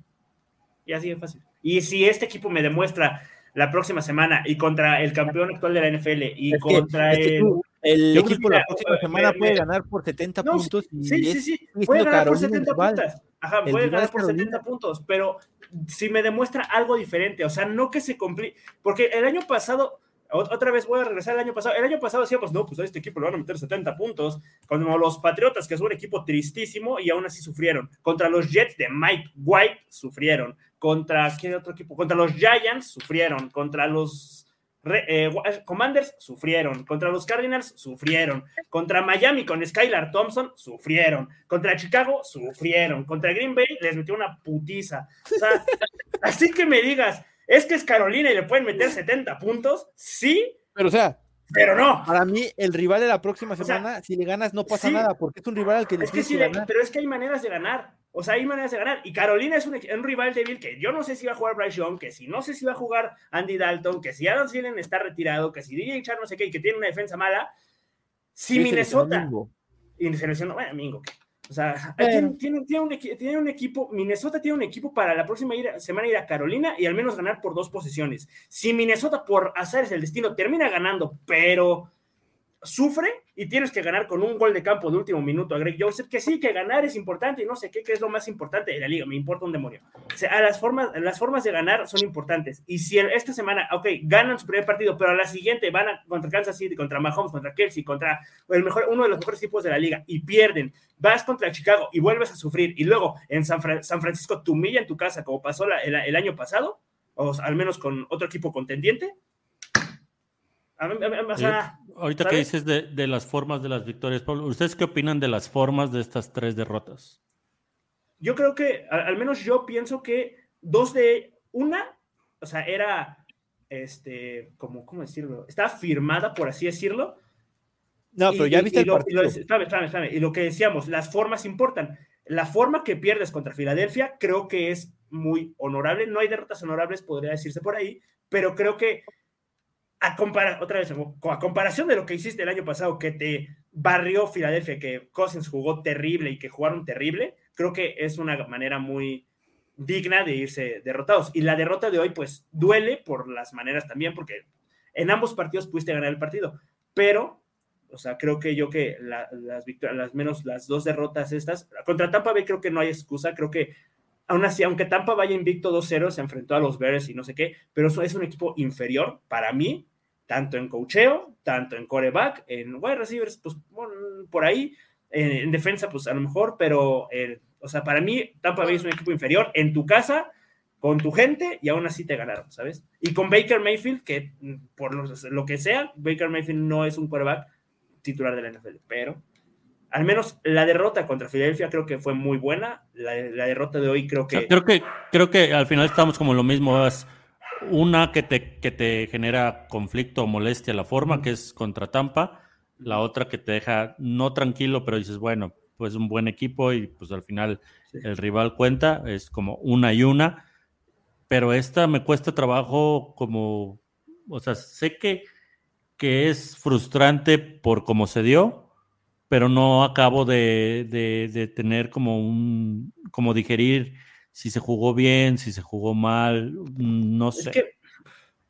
Y así de fácil. Y si este equipo me demuestra la próxima semana y contra el campeón actual de la NFL y Es que- contra es que el... tú, el Yo creo equipo que la próxima eh, semana me- puede me- ganar por 70 No, puntos. y Sí, sí, es- sí. Puede ganar por Carolina 70 rival. puntos. Ajá, puede ganar es por Carolina. 70 puntos, pero si me demuestra algo diferente, o sea, no que se complique, porque el año pasado, ot- otra vez voy a regresar al año pasado, el año pasado decíamos, no, pues a este equipo le van a meter 70 puntos, como los Patriotas, que es un equipo tristísimo, y aún así sufrieron. Contra los Jets de Mike White, sufrieron. Contra, ¿qué otro equipo? Contra los Giants, sufrieron. Contra los... Eh, Commanders sufrieron, contra los Cardinals sufrieron, contra Miami con Skylar Thompson sufrieron, contra Chicago sufrieron, contra Green Bay les metió una putiza. O sea, así que me digas, es que es Carolina y le pueden meter 70 puntos, sí, Pero o sea, pero no. para mí el rival de la próxima sea, semana, si le ganas no pasa sí. nada, porque es un rival al que le Es que sí, ganar. pero es que hay maneras de ganar. O sea, hay maneras de ganar. Y Carolina es un, rival débil que yo no sé si va a jugar Bryce Young, que si no sé si va a jugar Andy Dalton, que si Adam Thielen está retirado, que si DJ Char no sé qué, y que tiene una defensa mala. Si Sí, Minnesota. Y se lesionó, bueno, Mingo, ¿qué? O sea, tiene, tiene- un, equi- tiene un equipo, Minnesota tiene un equipo para la próxima ir- semana ir a Carolina y al menos ganar por dos posiciones. Si Minnesota, por hacer el destino, termina ganando, pero sufre y tienes que ganar con un gol de campo de último minuto a Greg Joseph, que sí, que ganar es importante y no sé qué, qué es lo más importante de la liga, me importa un demonio. O las, formas, las formas de ganar son importantes. Y si esta semana, ok, ganan su primer partido, pero a la siguiente van contra Kansas City, contra Mahomes, contra Kelsey, contra el mejor, uno de los mejores equipos de la liga y pierden, vas contra Chicago y vuelves a sufrir y luego en San, Fra- San Francisco te en tu casa como pasó el, el año pasado, o al menos con otro equipo contendiente. A mí- a mí- o sea, Ahorita que ¿sabes? dices de, de las formas de las victorias, Pablo, ¿ustedes qué opinan de las formas de estas tres derrotas? yo creo que, al menos yo pienso que dos de una, o sea, era, este, como, ¿cómo decirlo? Estaba firmada, por así decirlo. No, pero Y- ya y- viste y el lo- y partido. lo- espérame, espérame, espérame. Y lo que decíamos, las formas importan. La forma que pierdes contra Filadelfia creo que es muy honorable. No hay derrotas honorables, podría decirse por ahí, pero creo que a compara otra vez, a comparación de lo que hiciste el año pasado, que te barrió Filadelfia, que Cousins jugó terrible y que jugaron terrible, creo que es una manera muy digna de irse derrotados. Y la derrota de hoy, pues, duele por las maneras también, porque en ambos partidos pudiste ganar el partido, pero, o sea, creo que yo que la- las victorias, las menos las dos derrotas estas, contra Tampa Bay creo que no hay excusa, creo que aún así, aunque Tampa vaya invicto 2-0, se enfrentó a los Bears y no sé qué, pero es un equipo inferior para mí, tanto en cocheo, tanto en coreback, en wide receivers, pues por ahí, en, en defensa, pues a lo mejor, pero, eh, o sea, para mí, Tampa Bay es un equipo inferior en tu casa, con tu gente, y aún así te ganaron, ¿sabes? Y con Baker Mayfield, que mm, por lo, lo que sea, Baker Mayfield no es un coreback titular de la NFL, pero al menos la derrota contra Filadelfia creo que fue muy buena. La, la derrota de hoy creo O sea, que. creo que creo que al final estamos como lo mismo. Es una que te, que te genera conflicto o molestia la forma, que es contra Tampa. La otra que te deja no tranquilo, pero dices, bueno, pues un buen equipo y pues al final Sí. el rival cuenta. Es como una y una. Pero esta me cuesta trabajo como, o sea, sé que, que es frustrante por cómo se dio, pero no acabo de, de- de tener como un, como digerir si se jugó bien, si se jugó mal, mm, no Es sé. que,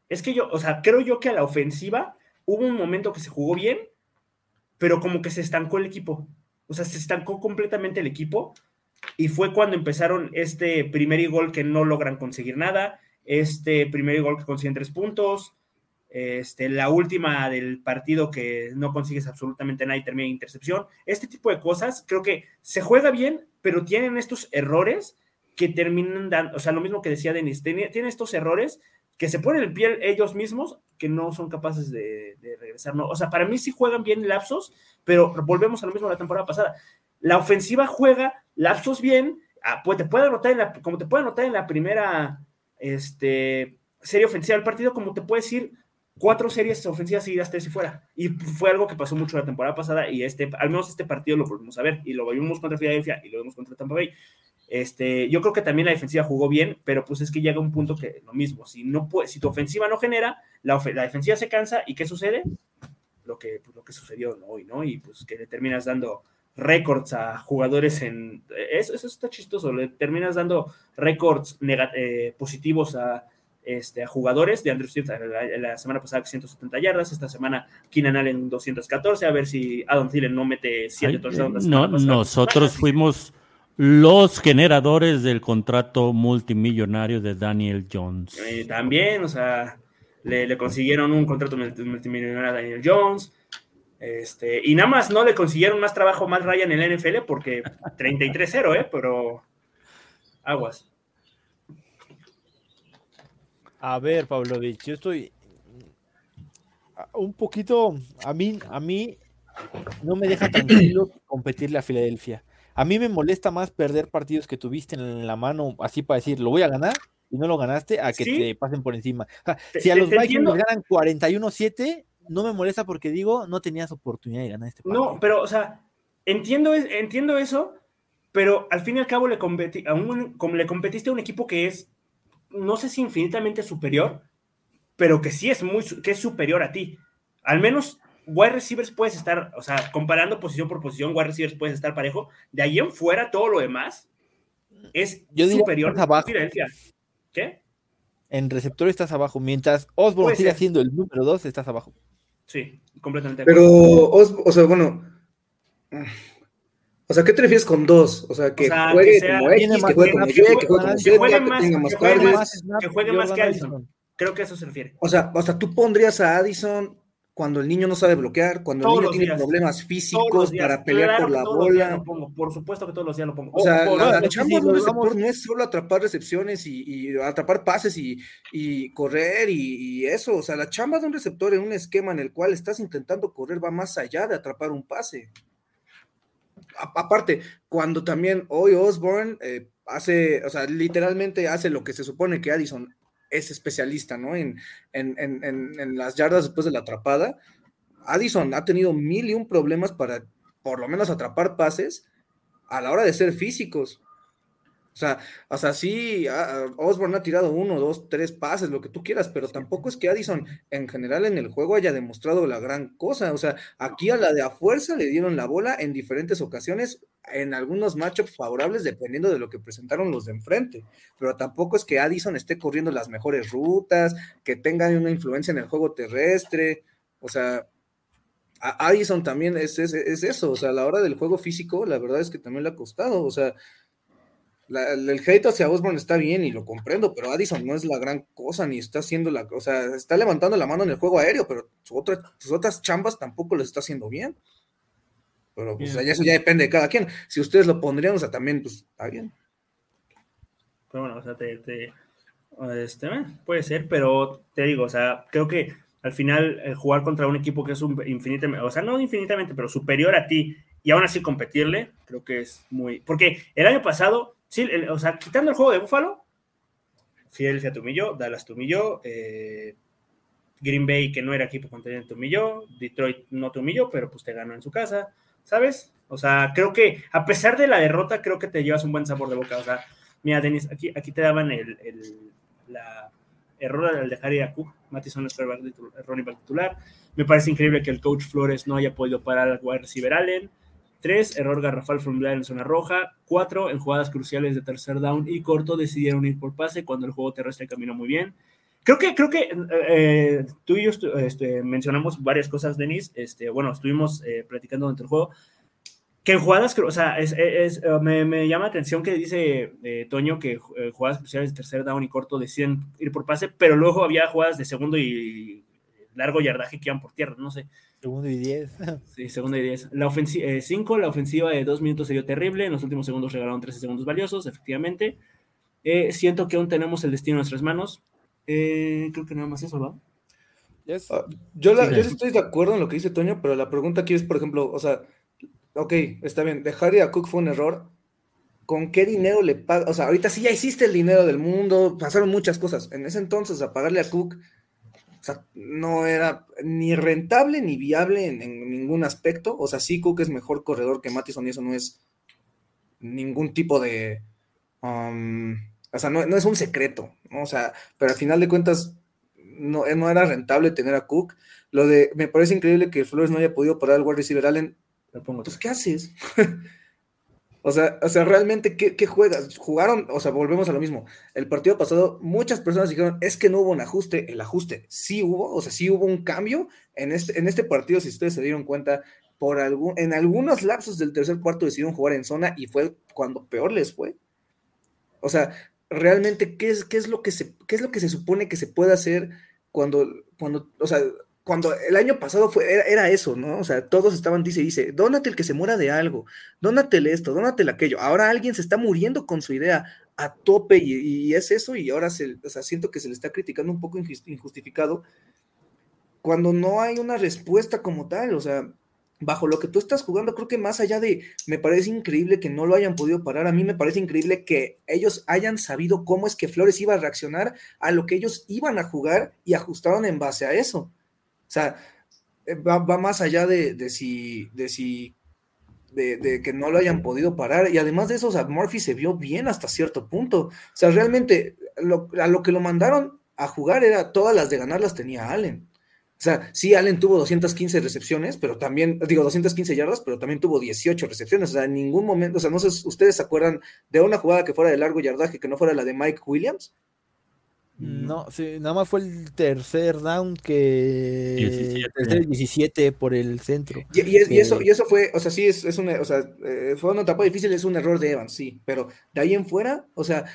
es que yo, o sea, creo yo que a la ofensiva hubo un momento que se jugó bien, pero como que se estancó el equipo. O sea, se estancó completamente el equipo. Y fue cuando empezaron este primer gol que no logran conseguir nada, este primer gol que consiguen tres puntos, este, la última del partido que no consigues absolutamente nada y termina en intercepción. Este tipo de cosas, creo que se juega bien, pero tienen estos errores que terminan dando, o sea, lo mismo que decía Denis, tienen, estos errores que se ponen el pie ellos mismos que no son capaces de, regresar. ¿no? O sea, para mí sí juegan bien lapsos, pero volvemos a lo mismo de la temporada pasada. La ofensiva juega lapsos bien, ah, pues te puede anotar en la, como te puede anotar en la primera este, serie ofensiva del partido, como te puede decir cuatro series ofensivas seguidas, tres y fuera. Y fue algo que pasó mucho la temporada pasada y este, al menos este partido lo volvimos a ver y lo vimos contra Philadelphia y lo vimos contra Tampa Bay. Este, yo creo que también la defensiva jugó bien, pero pues es que llega un punto que lo mismo, si no puede, si tu ofensiva no genera, la, defensiva se cansa y ¿qué sucede? Lo que, pues, lo que sucedió hoy, ¿no? Y pues que le terminas dando récords a jugadores en... Eso, eso está chistoso, le terminas dando récords eh, positivos a este, a jugadores de Andrew Swift la, semana pasada 170 yardas, esta semana Keenan Allen 214, a ver si Adam Thielen no mete 7 touchdowns. No, nosotros fuimos los generadores del contrato multimillonario de Daniel Jones. Eh, también, o sea, le, consiguieron un contrato multimillonario a Daniel Jones. Este, y nada más no le consiguieron más trabajo más Ryan en la NFL porque 33-0, ¿eh? Pero aguas. A ver, Pavlovich, yo estoy un poquito, a mí, a mí no me deja tranquilo competirle a Filadelfia. A mí me molesta más perder partidos que tuviste en la mano, así para decir, lo voy a ganar y no lo ganaste, a que te pasen por encima. si a los Vikings ganan 41-7, no me molesta porque digo, no tenías oportunidad de ganar este partido. No, pero, o sea, entiendo, entiendo eso, pero al fin y al cabo le, competi a un, le competiste a un equipo que es no sé si infinitamente superior, pero que sí es muy, que es superior a ti. Al menos wide receivers puedes estar, o sea, comparando posición por posición, wide receivers puedes estar parejo. De ahí en fuera, todo lo demás es superior a Filadelfia. ¿Qué? En receptor estás abajo, mientras Osborne sigue siendo el número 2, estás abajo. Sí, completamente. Pero, o sea, bueno, o sea, ¿qué te refieres con dos? O sea, que juegue como X, que juegue como Y, que juegue como Z, que tenga más. Que juegue más que Addison. Creo que eso se refiere. O sea, o sea, tú pondrías a Addison cuando el niño no sabe bloquear, cuando el niño tiene problemas físicos para pelear por la bola. Por supuesto que todos los días lo pongo. O sea, la, chamba de un receptor no es solo atrapar recepciones y, atrapar pases y, correr y, eso. O sea, la chamba de un receptor en un esquema en el cual estás intentando correr va más allá de atrapar un pase aparte, cuando también hoy Osborne eh, hace, o sea, literalmente hace lo que se supone que Addison es especialista, ¿no? En, en, las yardas después de la atrapada. Addison ha tenido mil y un problemas para por lo menos atrapar pases a la hora de ser físicos. O sea, o sea, sí, Osborne ha tirado uno, dos, tres pases, lo que tú quieras, pero tampoco es que Addison en general en el juego haya demostrado la gran cosa. O sea, aquí a la de a fuerza le dieron la bola en diferentes ocasiones, en algunos matchups favorables, dependiendo de lo que presentaron los de enfrente. Pero tampoco es que Addison esté corriendo las mejores rutas, que tenga una influencia en el juego terrestre. O sea, Addison también es, es, es eso. O sea, a la hora del juego físico, la verdad es que también le ha costado. O sea, el hate hacia Osborne está bien y lo comprendo, pero Addison no es la gran cosa, ni está haciendo la, o sea, está levantando la mano en el juego aéreo, pero sus otras chambas tampoco les está haciendo bien. Pero pues eso ya depende de cada quien. Si ustedes lo pondrían, o sea, también, pues, está bien. Pero bueno, o sea, te, este, eh, puede ser, pero te digo, o sea, creo que al final eh, jugar contra un equipo que es un infinitamente, o sea, no infinitamente, pero superior a ti y aún así competirle, creo que es muy, porque el año pasado Sí, o sea, quitando el juego de Búfalo, Filadelfia te humilló, Dallas te humilló, eh, Green Bay, que no era equipo contendiente, te humilló, Detroit no te humilló, pero pues te ganó en su casa, ¿sabes? O sea, creo que a pesar de la derrota, creo que te llevas un buen sabor de boca. O sea, mira, Denis, aquí, aquí te daban el, la error al dejar ir a Cook, Mattison es Ronnie titular. Me parece increíble que el coach Flores no haya podido parar al wide receiver Allen. 3. Error garrafal familiar en zona roja. 4. En jugadas cruciales de tercer down y corto decidieron ir por pase cuando el juego terrestre caminó muy bien. Creo que, creo que eh, tú y yo este, mencionamos varias cosas, Denis. Este, bueno, estuvimos eh, platicando dentro del juego. Que en jugadas, o sea, es, es, eh, me, me, llama la atención que dice Toño que jugadas cruciales de tercer down y corto deciden ir por pase, pero luego había jugadas de segundo y largo yardaje que iban por tierra, no sé. Segundo y diez. Sí, segundo y diez. La ofensiva, cinco, la ofensiva de dos minutos se dio terrible, en los últimos segundos regalaron 13 segundos valiosos, efectivamente. Eh, siento que aún tenemos el destino en nuestras manos. Eh, creo que nada más eso, ¿va? Yes. Ah, yo, la- Sí. yo estoy de acuerdo en lo que dice Toño, pero la pregunta aquí es, por ejemplo, o sea, ok, está bien, dejar ir a Cook fue un error. ¿Con qué dinero le paga? O sea, ahorita sí ya hiciste el dinero del mundo, pasaron muchas cosas. En ese entonces, a pagarle a Cook, sea, no era ni rentable ni viable en, en ningún aspecto. O sea, sí, Cook es mejor corredor que Mattison y eso no es ningún tipo de. um, o sea, no, no es un secreto, ¿no? O sea, pero al final de cuentas, no, no era rentable tener a Cook. Lo de, me parece increíble que Flores no haya podido parar al wide receiver Allen. Pues, ¿qué haces? o, sea, o sea, realmente, ¿qué, ¿qué juegas? Jugaron, o sea, volvemos a lo mismo. El partido pasado, muchas personas dijeron, es que no hubo un ajuste. El ajuste sí hubo, o sea, sí hubo un cambio en este, en este partido, si ustedes se dieron cuenta, por algún, en algunos lapsos del tercer cuarto decidieron jugar en zona y fue cuando peor les fue. O sea, realmente, ¿qué es, qué es, lo, que se, qué es lo que se supone que se puede hacer cuando, cuando o sea, cuando el año pasado fue, era, eso, ¿no? O sea, todos estaban, dice, dice, dónate el que se muera de algo, dónatele esto, dónatele aquello. Ahora alguien se está muriendo con su idea a tope y, y es eso y ahora se, o sea, siento que se le está criticando un poco injustificado cuando no hay una respuesta como tal, o sea, bajo lo que tú estás jugando, creo que más allá de, me parece increíble que no lo hayan podido parar, a mí me parece increíble que ellos hayan sabido cómo es que Flores iba a reaccionar a lo que ellos iban a jugar y ajustaron en base a eso. O sea, eh, va, más allá de, de, si, de si, de, de, que no lo hayan podido parar y además de eso, o sea, Murphy se vio bien hasta cierto punto. O sea, realmente a lo que lo mandaron a jugar era todas las de ganar las tenía Allen. O sea, sí, Allen tuvo 215 recepciones, pero también, digo, 215 yardas, pero también tuvo 18 recepciones. O sea, en ningún momento, o sea, no sé, ¿ustedes se acuerdan de una jugada que fuera de largo yardaje que no fuera la de Mike Williams? No, sí, nada más fue el tercer down que 17. tercer 17 por el centro. Y, y, es, y, eso, y eso fue, o sea, sí, es, es una, o sea, eh, fue una etapa difícil, es un error de Evans, sí, pero de ahí en fuera, o sea,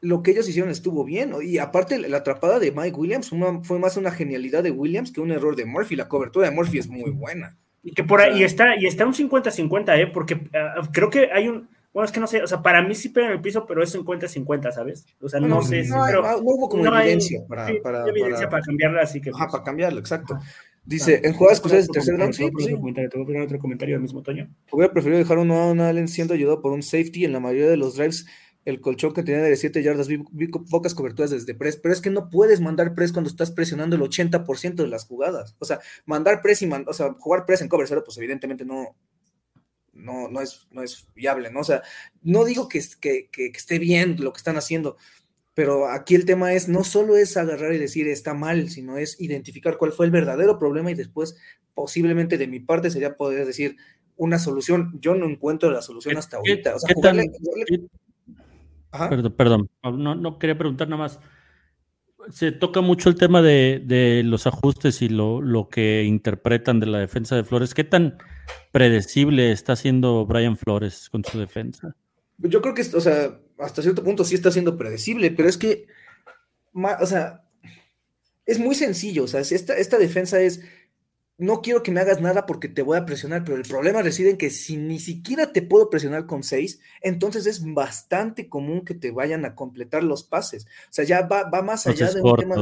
lo que ellos hicieron estuvo bien, y aparte la atrapada de Mike Williams una, fue más una genialidad de Williams que un error de Murphy, la cobertura de Murphy es muy buena. Y que por ahí, y está, y está un 50-50, ¿eh? Porque uh, creo que hay un, bueno, es que no sé, o sea, para mí sí pega en el piso, pero es 50-50, ¿sabes? O sea, no, no sé, no, pero no, hubo como no evidencia hay, para, sí, para, evidencia para, cambiarla, así que. Pues, para cambiarlo, exacto. Dice, en jugadas cruciales de tercer down, sí, sí. Comentario, ¿Te voy a poner otro comentario del mismo Toño? Hubiera preferido dejar un Noah Allen siendo ayudado por un safety en la mayoría de los drives el colchón que tenía de 7 yardas, vi, vi, pocas coberturas desde press, pero es que no puedes mandar press cuando estás presionando el 80% de las jugadas. O sea, mandar press y man, o sea, jugar press en cover cero, pues evidentemente no, no, no, es, no es viable, ¿no? O sea, no digo que, que, que, que esté bien lo que están haciendo, pero aquí el tema es, no solo es agarrar y decir está mal, sino es identificar cuál fue el verdadero problema y después posiblemente de mi parte sería poder decir una solución. Yo no encuentro la solución hasta ahorita. O sea, jugarle, jugarle... Perdón, perdón, no, no quería preguntar nada más. Se toca mucho el tema de, de los ajustes y lo, lo, que interpretan de la defensa de Flores. ¿Qué tan predecible está haciendo Brian Flores con su defensa? Yo creo que, o sea, hasta cierto punto sí está siendo predecible, pero es que, o sea, es muy sencillo. O sea, esta, esta defensa es, no quiero que me hagas nada porque te voy a presionar, pero el problema reside en que si ni siquiera te puedo presionar con seis, entonces es bastante común que te vayan a completar los pases. O sea, ya va, va más allá de un tema.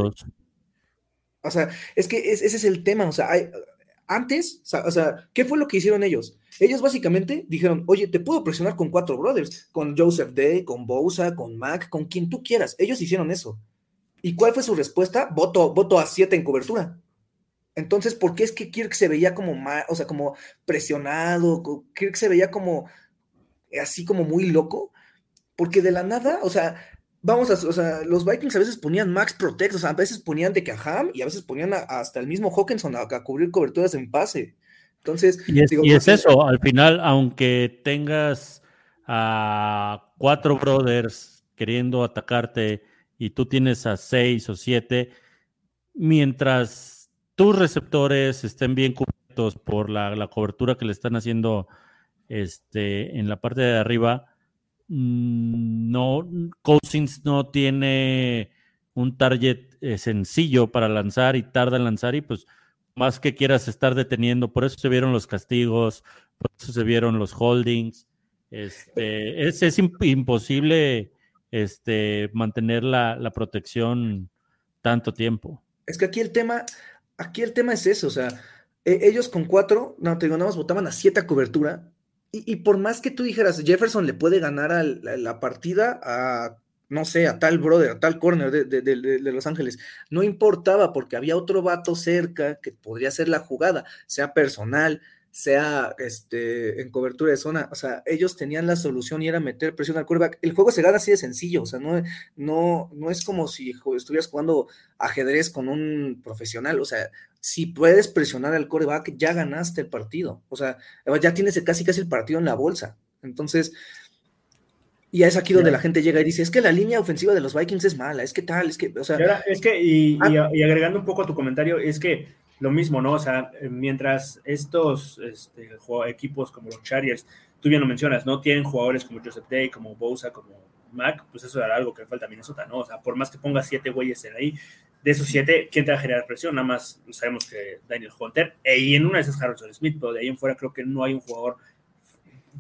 O sea, es que es, ese es el tema. O sea, hay, antes, o sea, ¿qué fue lo que hicieron ellos? Ellos básicamente dijeron, oye, te puedo presionar con cuatro brothers, con Joseph Day, con Bosa, con Mac, con quien tú quieras. Ellos hicieron eso. ¿Y cuál fue su respuesta? Voto, voto a siete en cobertura. Entonces, ¿por qué es que Kirk se veía como mal, o sea, como presionado? Kirk se veía como así como muy loco, porque de la nada, o sea, vamos a, o sea, los Vikings a veces ponían Max Protect, o sea, a veces ponían de Caham y a veces ponían a, hasta el mismo Hawkinson a, a, cubrir coberturas en pase. Entonces, y es, digo, y es eso, al final, aunque tengas a cuatro brothers queriendo atacarte y tú tienes a seis o siete, mientras tus receptores estén bien cubiertos por la, la, cobertura que le están haciendo este, en la parte de arriba, mm, no, Cousins no tiene un target eh, sencillo para lanzar y tarda en lanzar y pues más que quieras estar deteniendo, por eso se vieron los castigos, por eso se vieron los holdings. Este, es, es imposible este, mantener la, la, protección tanto tiempo. Es que aquí el tema, aquí el tema es eso, o sea, e, ellos con cuatro, no te digo, nada más votaban a siete cobertura, y, por más que tú dijeras, Jefferson le puede ganar a la, partida a no sé, a tal brother, a tal corner de, de, Los Ángeles. No importaba porque había otro vato cerca que podría hacer la jugada, sea personal, sea este, en cobertura de zona. O sea, ellos tenían la solución y era meter presión al quarterback. El juego se gana así de sencillo. O sea, no, no, no es como si estuvieras jugando ajedrez con un profesional. O sea, si puedes presionar al quarterback, ya ganaste el partido. O sea, ya tienes casi casi el partido en la bolsa. Entonces, y es aquí donde la gente llega y dice, es que la línea ofensiva de los Vikings es mala, es que tal, es que, o sea... Ahora, es que, y, ah, y, agregando un poco a tu comentario, es que lo mismo, ¿no? O sea, mientras estos este, equipos como los Chargers, tú bien lo mencionas, ¿no? Tienen jugadores como Joseph Day, como Bosa, como Mac, pues eso era algo que falta a Minnesota, ¿no? O sea, por más que ponga siete güeyes en ahí, de esos siete, ¿quién te va a generar presión? Nada más sabemos que Daniel Hunter, e, y en una de esas Harrison Smith, pero de ahí en fuera creo que no hay un jugador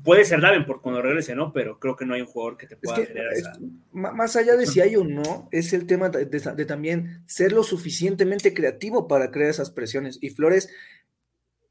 puede ser Davenport cuando regrese, ¿no? Pero creo que no hay un jugador que te pueda es que, generar esa... Más allá de si hay o no, es el tema de, de, de, también ser lo suficientemente creativo para crear esas presiones. Y Flores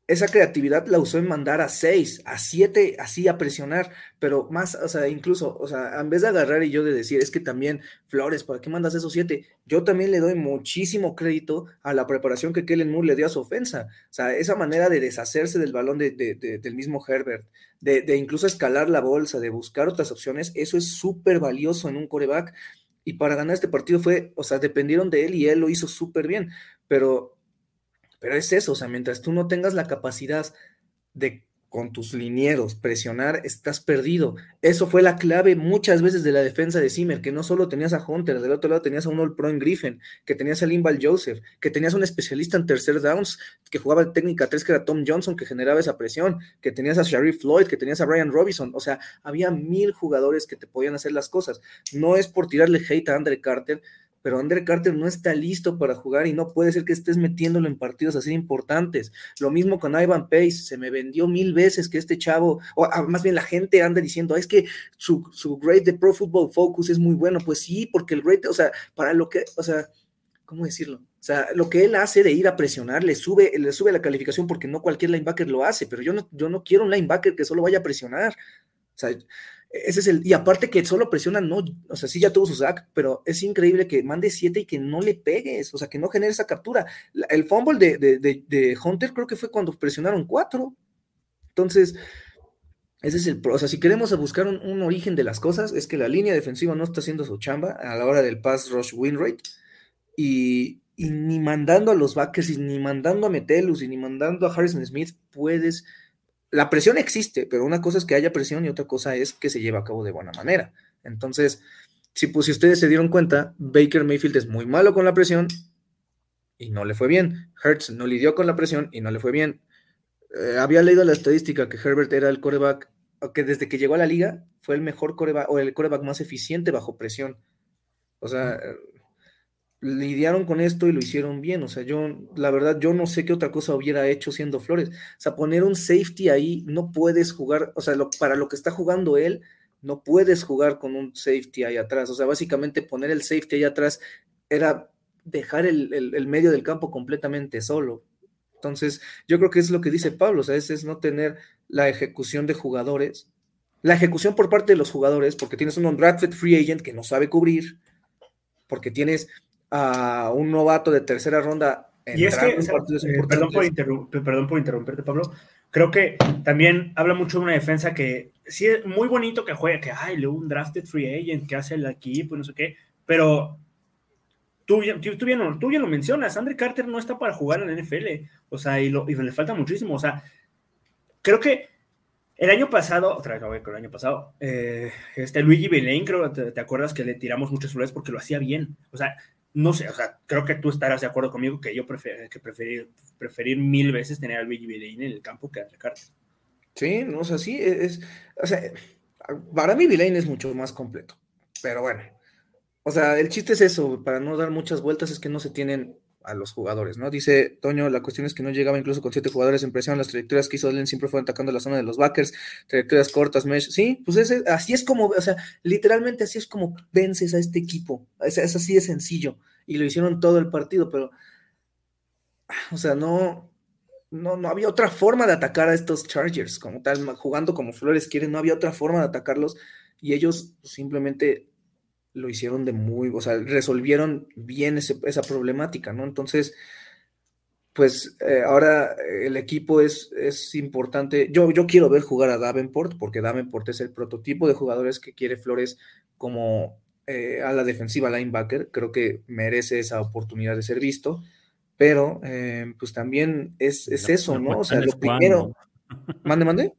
esa creatividad la usó en mandar a seis, a siete, así a presionar, pero más, o sea, incluso, o sea, en vez de agarrar y yo de decir, es que también, Flores, ¿para qué mandas esos siete? Yo también le doy muchísimo crédito a la preparación que Kellen Moore le dio a su ofensa, o sea, esa manera de deshacerse del balón de, de, de, del mismo Herbert, de, incluso escalar la bolsa, de buscar otras opciones, eso es súper valioso en un coreback, y para ganar este partido fue, o sea, dependieron de él y él lo hizo súper bien, pero pero es eso, o sea, mientras tú no tengas la capacidad de con tus linieros presionar, estás perdido. Eso fue la clave muchas veces de la defensa de Zimmer, que no solo tenías a Hunter, del otro lado tenías a un All Pro en Griffin, que tenías a Limbal Joseph, que tenías un especialista en tercer downs, que jugaba técnica 3, que era Tom Johnson, que generaba esa presión, que tenías a Sharif Floyd, que tenías a Brian Robinson, o sea, había mil jugadores que te podían hacer las cosas. No es por tirarle hate a Andre Carter, pero Andre Carter no está listo para jugar y no puede ser que estés metiéndolo en partidos así importantes. Lo mismo con Ivan Pace, se me vendió mil veces que este chavo, o ah, más bien la gente anda diciendo, es que su, su grade de Pro Football Focus es muy bueno. Pues sí, porque el grade, o sea, para lo que, o sea, ¿cómo decirlo? O sea, lo que él hace de ir a presionar le sube, le sube la calificación porque no cualquier linebacker lo hace, pero yo no, yo no quiero un linebacker que solo vaya a presionar. O sea, ese es el, y aparte que solo presiona, no, o sea, sí ya tuvo su sack, pero es increíble que mande siete y que no le pegues, o sea, que no genere esa captura. El fumble de, de, de, Hunter creo que fue cuando presionaron cuatro. Entonces, ese es el, o sea, si queremos buscar un, origen de las cosas, es que la línea defensiva no está haciendo su chamba a la hora del pass rush win rate, y, y ni mandando a los backers, ni mandando a Metelus, y ni mandando a Harrison Smith, puedes la presión existe, pero una cosa es que haya presión y otra cosa es que se lleve a cabo de buena manera. Entonces, si, pues, si ustedes se dieron cuenta, Baker Mayfield es muy malo con la presión y no le fue bien. Hertz no lidió con la presión y no le fue bien. Eh, había leído la estadística que Herbert era el coreback que desde que llegó a la liga fue el mejor coreback o el coreback más eficiente bajo presión. O sea, lidiaron con esto y lo hicieron bien. O sea, yo, la verdad, yo no sé qué otra cosa hubiera hecho siendo Flores. O sea, poner un safety ahí, no puedes jugar, o sea, para lo que está jugando él, no puedes jugar con un safety ahí atrás. O sea, básicamente poner el safety ahí atrás era dejar el medio del campo completamente solo. Entonces, yo creo que es lo que dice Pablo, o sea, es, es no tener la ejecución de jugadores, la ejecución por parte de los jugadores, porque tienes un undrafted free agent que no sabe cubrir, porque tienes a un novato de tercera ronda. Y es que, eh, perdón, por perdón por interrumpirte, Pablo, creo que también habla mucho de una defensa que sí es muy bonito que juegue, que hay le un drafted free agent que hace el equipo y no sé qué, pero tú, tú, tú, bien, tú bien lo mencionas, Andre Carter no está para jugar en la NFL, o sea, y, lo, y le falta muchísimo, o sea, creo que el año pasado, otra vez con el año pasado, eh, este Luigi Belain, creo, te, te, acuerdas que le tiramos muchas flores porque lo hacía bien, o sea, no sé, o sea, creo que tú estarás de acuerdo conmigo que yo prefiero, que preferir, preferir mil veces tener al Luigi Villain en el campo que a Ricardo. Sí, no, o sea, sí, es, o sea, para mí Villain es mucho más completo, pero bueno, o sea, el chiste es eso, para no dar muchas vueltas, es que no se tienen a los jugadores, ¿no? Dice Toño, la cuestión es que no llegaba incluso con siete jugadores en presión, las trayectorias que hizo Allen siempre fueron atacando la zona de los backers, trayectorias cortas, mesh, sí, pues ese, así es como, o sea, literalmente así es como vences a este equipo, es, así de sencillo, y lo hicieron todo el partido, pero, o sea, no, no, no había otra forma de atacar a estos Chargers, como tal, jugando como Flores quieren, no había otra forma de atacarlos, y ellos simplemente lo hicieron de muy, o sea, resolvieron bien ese- esa problemática, ¿no? Entonces, pues eh, ahora el equipo es, es importante. Yo, yo quiero ver jugar a Davenport, porque Davenport es el prototipo de jugadores que quiere Flores como eh, a la defensiva linebacker. Creo que merece esa oportunidad de ser visto, pero eh, pues también es, es eso, ¿no? O sea, lo primero. Mande, mande.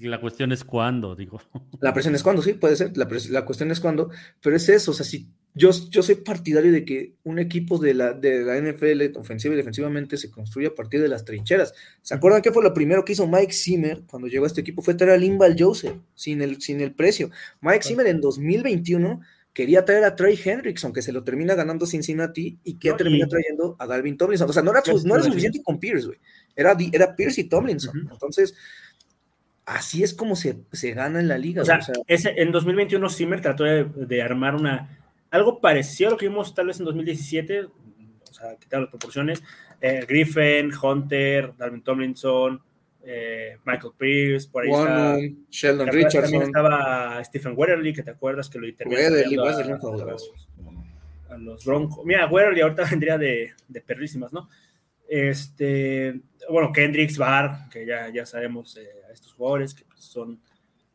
La cuestión es cuándo, digo. La presión es cuando, sí, puede ser. La, la cuestión es cuando, pero es eso. O sea, si yo, yo soy partidario de que un equipo de la, de la NFL, ofensiva y defensivamente, se construye a partir de las trincheras. ¿Se acuerdan qué fue lo primero que hizo Mike Zimmer cuando llegó a este equipo? Fue traer a Limbal Joseph sin el, sin el precio. Mike Zimmer en 2021 quería traer a Trey Hendrickson, que se lo termina ganando Cincinnati, y que No, termina y- trayendo a Dalvin Tomlinson. O sea, no era, no suficiente con Pierce, güey. Era, era Pierce y Tomlinson. Entonces, así es como se, se gana en la liga. O sea. O sea, ese, en 2021 Zimmer trató de, de armar una algo parecido a lo que vimos tal vez en 2017, o sea, quitar las proporciones. eh, Griffin, Hunter, Dalvin Tomlinson, eh, Michael Pierce, por ahí está. Sheldon ¿te acuerdas? También Richardson. estaba Stephen Weatherly, que te acuerdas que lo va a a, a los Broncos. Mira, Weatherly ahorita vendría de, de perrísimas, ¿no? Este, bueno, Kendricks, Barr, que ya, ya sabemos eh, estos jugadores que pues, son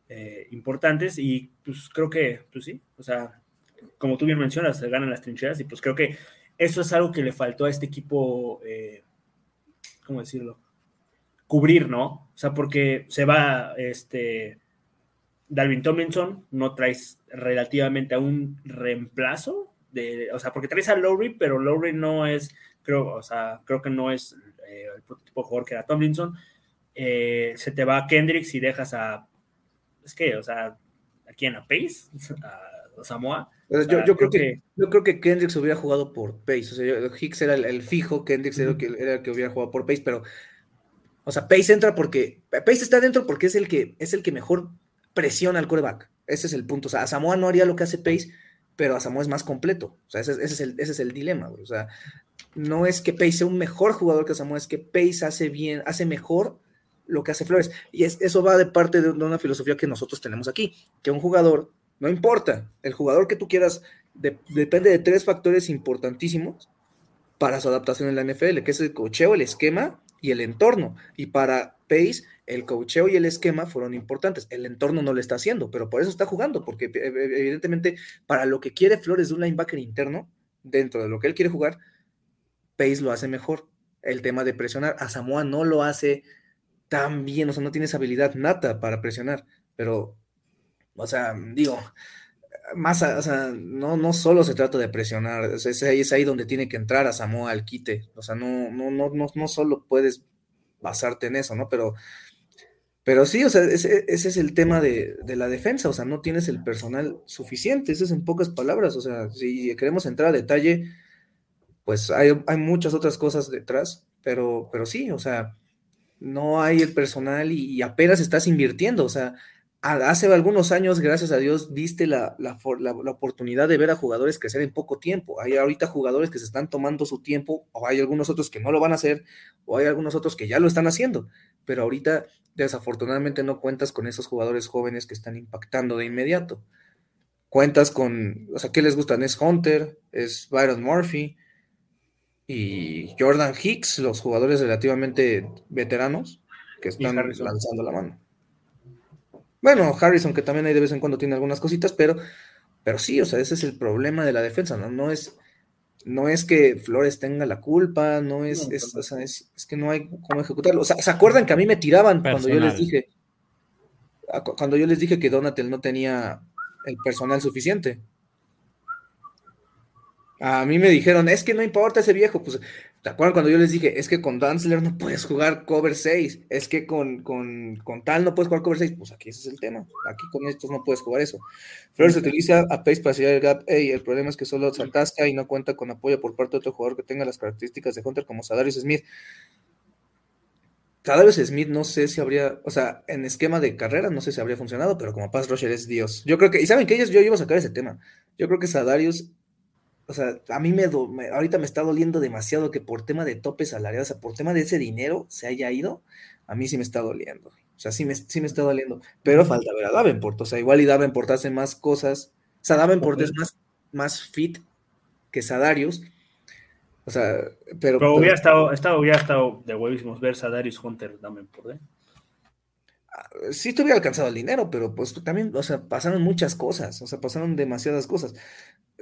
eh, importantes y pues creo que, pues sí, o sea, como tú bien mencionas, se ganan las trincheras y pues creo que eso es algo que le faltó a este equipo, eh, ¿cómo decirlo? Cubrir, ¿no? O sea, porque se va este Dalvin Tomlinson, no traes relativamente a un reemplazo, de, o sea, porque traes a Lowry, pero Lowry no es, creo, o sea, creo que no es eh, el tipo de jugador que era Tomlinson. Eh, se te va a Kendricks y dejas a, es que, o sea, ¿a quién? ¿A Pace? ¿A Samoa? Yo, O sea, yo creo que, yo creo que Kendricks hubiera jugado por Pace. O sea, Hicks era el, el fijo, Kendricks era, el que, era el que hubiera jugado por Pace, pero. O sea, Pace entra porque. Pace está dentro porque es el que, es el que mejor presiona al coreback. Ese es el punto. O sea, a Samoa no haría lo que hace Pace, pero a Samoa es más completo. O sea, ese, ese es, el, ese es el dilema, güey. O sea, no es que Pace sea un mejor jugador que Samoa, es que Pace hace bien, hace mejor lo que hace Flores. Y es, eso va de parte de, una filosofía que nosotros tenemos aquí, que un jugador, no importa, el jugador que tú quieras, de- depende de tres factores importantísimos para su adaptación en la NFL, que es el cocheo, el esquema y el entorno. Y para Pace, el cocheo y el esquema fueron importantes. El entorno no lo está haciendo, pero por eso está jugando, porque evidentemente para lo que quiere Flores de un linebacker interno, dentro de lo que él quiere jugar, Pace lo hace mejor. El tema de presionar, a Samoa no lo hace tan bien, o sea, no tiene esa habilidad nata para presionar, pero, o sea, digo, más, o sea, no, no solo se trata de presionar, es, es ahí, donde tiene que entrar a Samoa al quite, o sea, no, no, no, no, no solo puedes basarte en eso, ¿no? Pero, pero sí, o sea, ese, ese es el tema de, de la defensa, o sea, no tienes el personal suficiente, eso es en pocas palabras, o sea, si queremos entrar a detalle, pues hay, hay muchas otras cosas detrás, pero, pero sí, o sea, no hay el personal y, apenas estás invirtiendo, o sea, hace algunos años, gracias a Dios, diste la, la, la- la oportunidad de ver a jugadores crecer en poco tiempo. Hay ahorita jugadores que se están tomando su tiempo, o hay algunos otros que no lo van a hacer, o hay algunos otros que ya lo están haciendo, pero ahorita desafortunadamente no cuentas con esos jugadores jóvenes que están impactando de inmediato. Cuentas con, o sea, ¿qué les gustan? Es Hunter, es Byron Murphy y Jordan Hicks, los jugadores relativamente veteranos que están lanzando la mano. Bueno, Harrison, que también ahí de vez en cuando tiene algunas cositas, pero, pero sí, o sea, ese es el problema de la defensa, ¿no? No es, no es que Flores tenga la culpa, no es, No, es, o sea, es, es que no hay cómo ejecutarlo. O sea, ¿se acuerdan que a mí me tiraban cuando yo les dije, cuando yo les dije que Donatel no tenía el personal suficiente? A mí me dijeron, es que no importa ese viejo, pues ¿Te acuerdan cuando yo les dije, es que con Danzler no puedes jugar cover 6? Es que con, con, con tal no puedes jugar cover 6. Pues aquí ese es el tema. Aquí con estos no puedes jugar eso. Flores se utiliza a Pace para sellar el gap. Ey, el problema es que solo se y no cuenta con apoyo por parte de otro jugador que tenga las características de Hunter como Sadarius Smith. Sadarius Smith no sé si habría, o sea, en esquema de carrera no sé si habría funcionado, pero como Pass Rusher es Dios. Yo creo que, y saben que ellos, yo iba a sacar ese tema. Yo creo que Sadarius o sea, a mí me, do, me, ahorita me está doliendo demasiado que por tema de tope salarial, o sea, por tema de ese dinero se haya ido, a mí sí me está doliendo. O sea, sí me, sí me está doliendo. Pero falta ver a Davenport. O sea, igual y Davenport hace más cosas. O sea, Davenport es más, más fit que Sadarius. O sea, pero. Pero hubiera estado, estado, hubiera estado de huevísimos ver Sadarius Hunter Davenport, ¿eh? sí te hubiera alcanzado el dinero, pero pues también, o sea, pasaron muchas cosas, o sea, pasaron demasiadas cosas.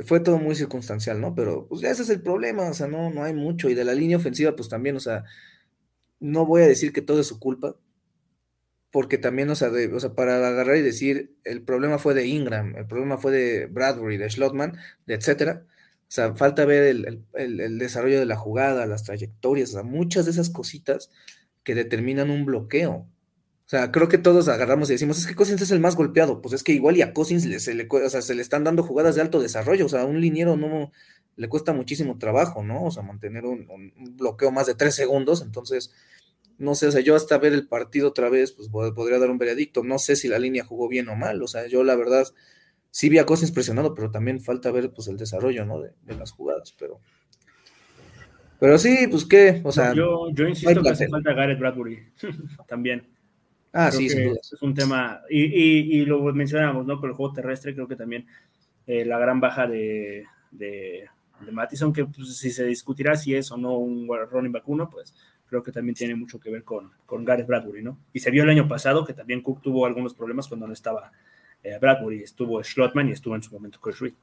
Fue todo muy circunstancial, ¿no? Pero pues ese es el problema, o sea, no, no hay mucho. Y de la línea ofensiva, pues también, o sea, no voy a decir que todo es su culpa, porque también, o sea, o sea, para agarrar y decir, el problema fue de Ingram, el problema fue de Bradbury, de Schlotman, de etcétera. O sea, falta ver el, el, el desarrollo de la jugada, las trayectorias, o sea, muchas de esas cositas que determinan un bloqueo. O sea, creo que todos agarramos y decimos, es que Cousins es el más golpeado. Pues es que igual y a Cousins le, se, le, o sea, se le están dando jugadas de alto desarrollo. O sea, a un liniero no le cuesta muchísimo trabajo, ¿no? O sea, mantener un, un, bloqueo más de tres segundos. Entonces, no sé, o sea, yo hasta ver el partido otra vez, pues podría dar un veredicto. No sé si la línea jugó bien o mal. O sea, yo la verdad sí vi a Cousins presionado, pero también falta ver pues el desarrollo, ¿no? De, de las jugadas, pero... Pero sí, pues qué, o sea... Yo, yo insisto que hace falta Gareth Bradbury también. Ah, creo sí, sin duda. Es un tema, y, y, y, lo mencionamos, ¿no? Con el juego terrestre, creo que también eh, la gran baja de, de, de Mattison, que pues, si se discutirá si es o no un running back uno, pues creo que también tiene mucho que ver con, con Gareth Bradbury, ¿no? Y se vio el año pasado que también Cook tuvo algunos problemas cuando no estaba eh, Bradbury, estuvo Schlotman y estuvo en su momento Chris Reed.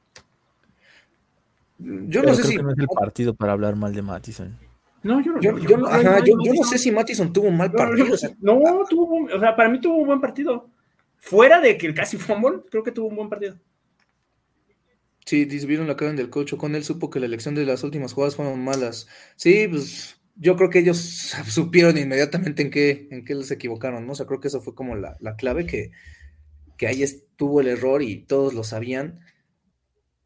Yo Pero no sé creo si. que no es el partido para hablar mal de Mattison. No, yo no, Yo, yo no- ajá, yo- yo no sé si Mattison tuvo un mal partido. o sea, no, tuvo, un- o sea, para mí tuvo un buen partido. Fuera de que casi fumble, creo que tuvo un buen partido. Sí, vieron la cara del coach con él supo que la elección de las últimas jugadas fueron malas. Sí, pues yo creo que ellos supieron inmediatamente en qué, en qué les equivocaron, ¿no? O sea, creo que eso fue como la, la clave, que, que ahí estuvo el error y todos lo sabían.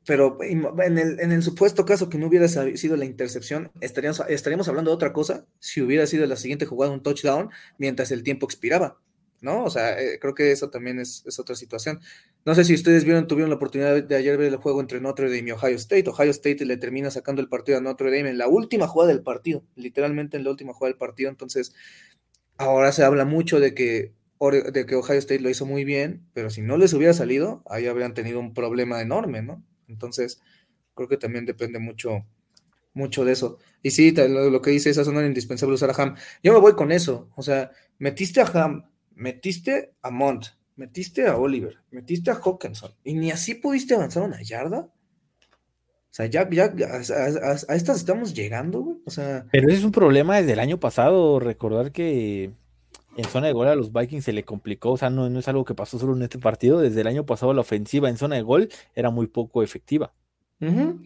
Pero en el, en el supuesto caso que no hubiera sido la intercepción, estaríamos, estaríamos hablando de otra cosa si hubiera sido la siguiente jugada un touchdown mientras el tiempo expiraba, ¿no? O sea, eh, creo que eso también es, otra situación. No sé si ustedes vieron, tuvieron la oportunidad de ayer ver el juego entre Notre Dame y Ohio State. Ohio State le termina sacando el partido a Notre Dame en la última jugada del partido, literalmente en la última jugada del partido. Entonces, ahora se habla mucho de que, de que Ohio State lo hizo muy bien, pero si no les hubiera salido, ahí habrían tenido un problema enorme, ¿no? Entonces, creo que también depende mucho, mucho de eso. Y sí, lo, que dice esa zona era indispensable usar a Ham. Yo me voy con eso. O sea, metiste a Ham, metiste a Mont, metiste a Oliver, metiste a Hawkinson, y ni así pudiste avanzar una yarda. O sea, ya, ya, a estas estamos llegando, güey. O sea, Pero ese es un problema desde el año pasado. Recordar que en zona de gol a los Vikings se le complicó. O sea, no, no es algo que pasó solo en este partido. Desde el año pasado la ofensiva en zona de gol era muy poco efectiva.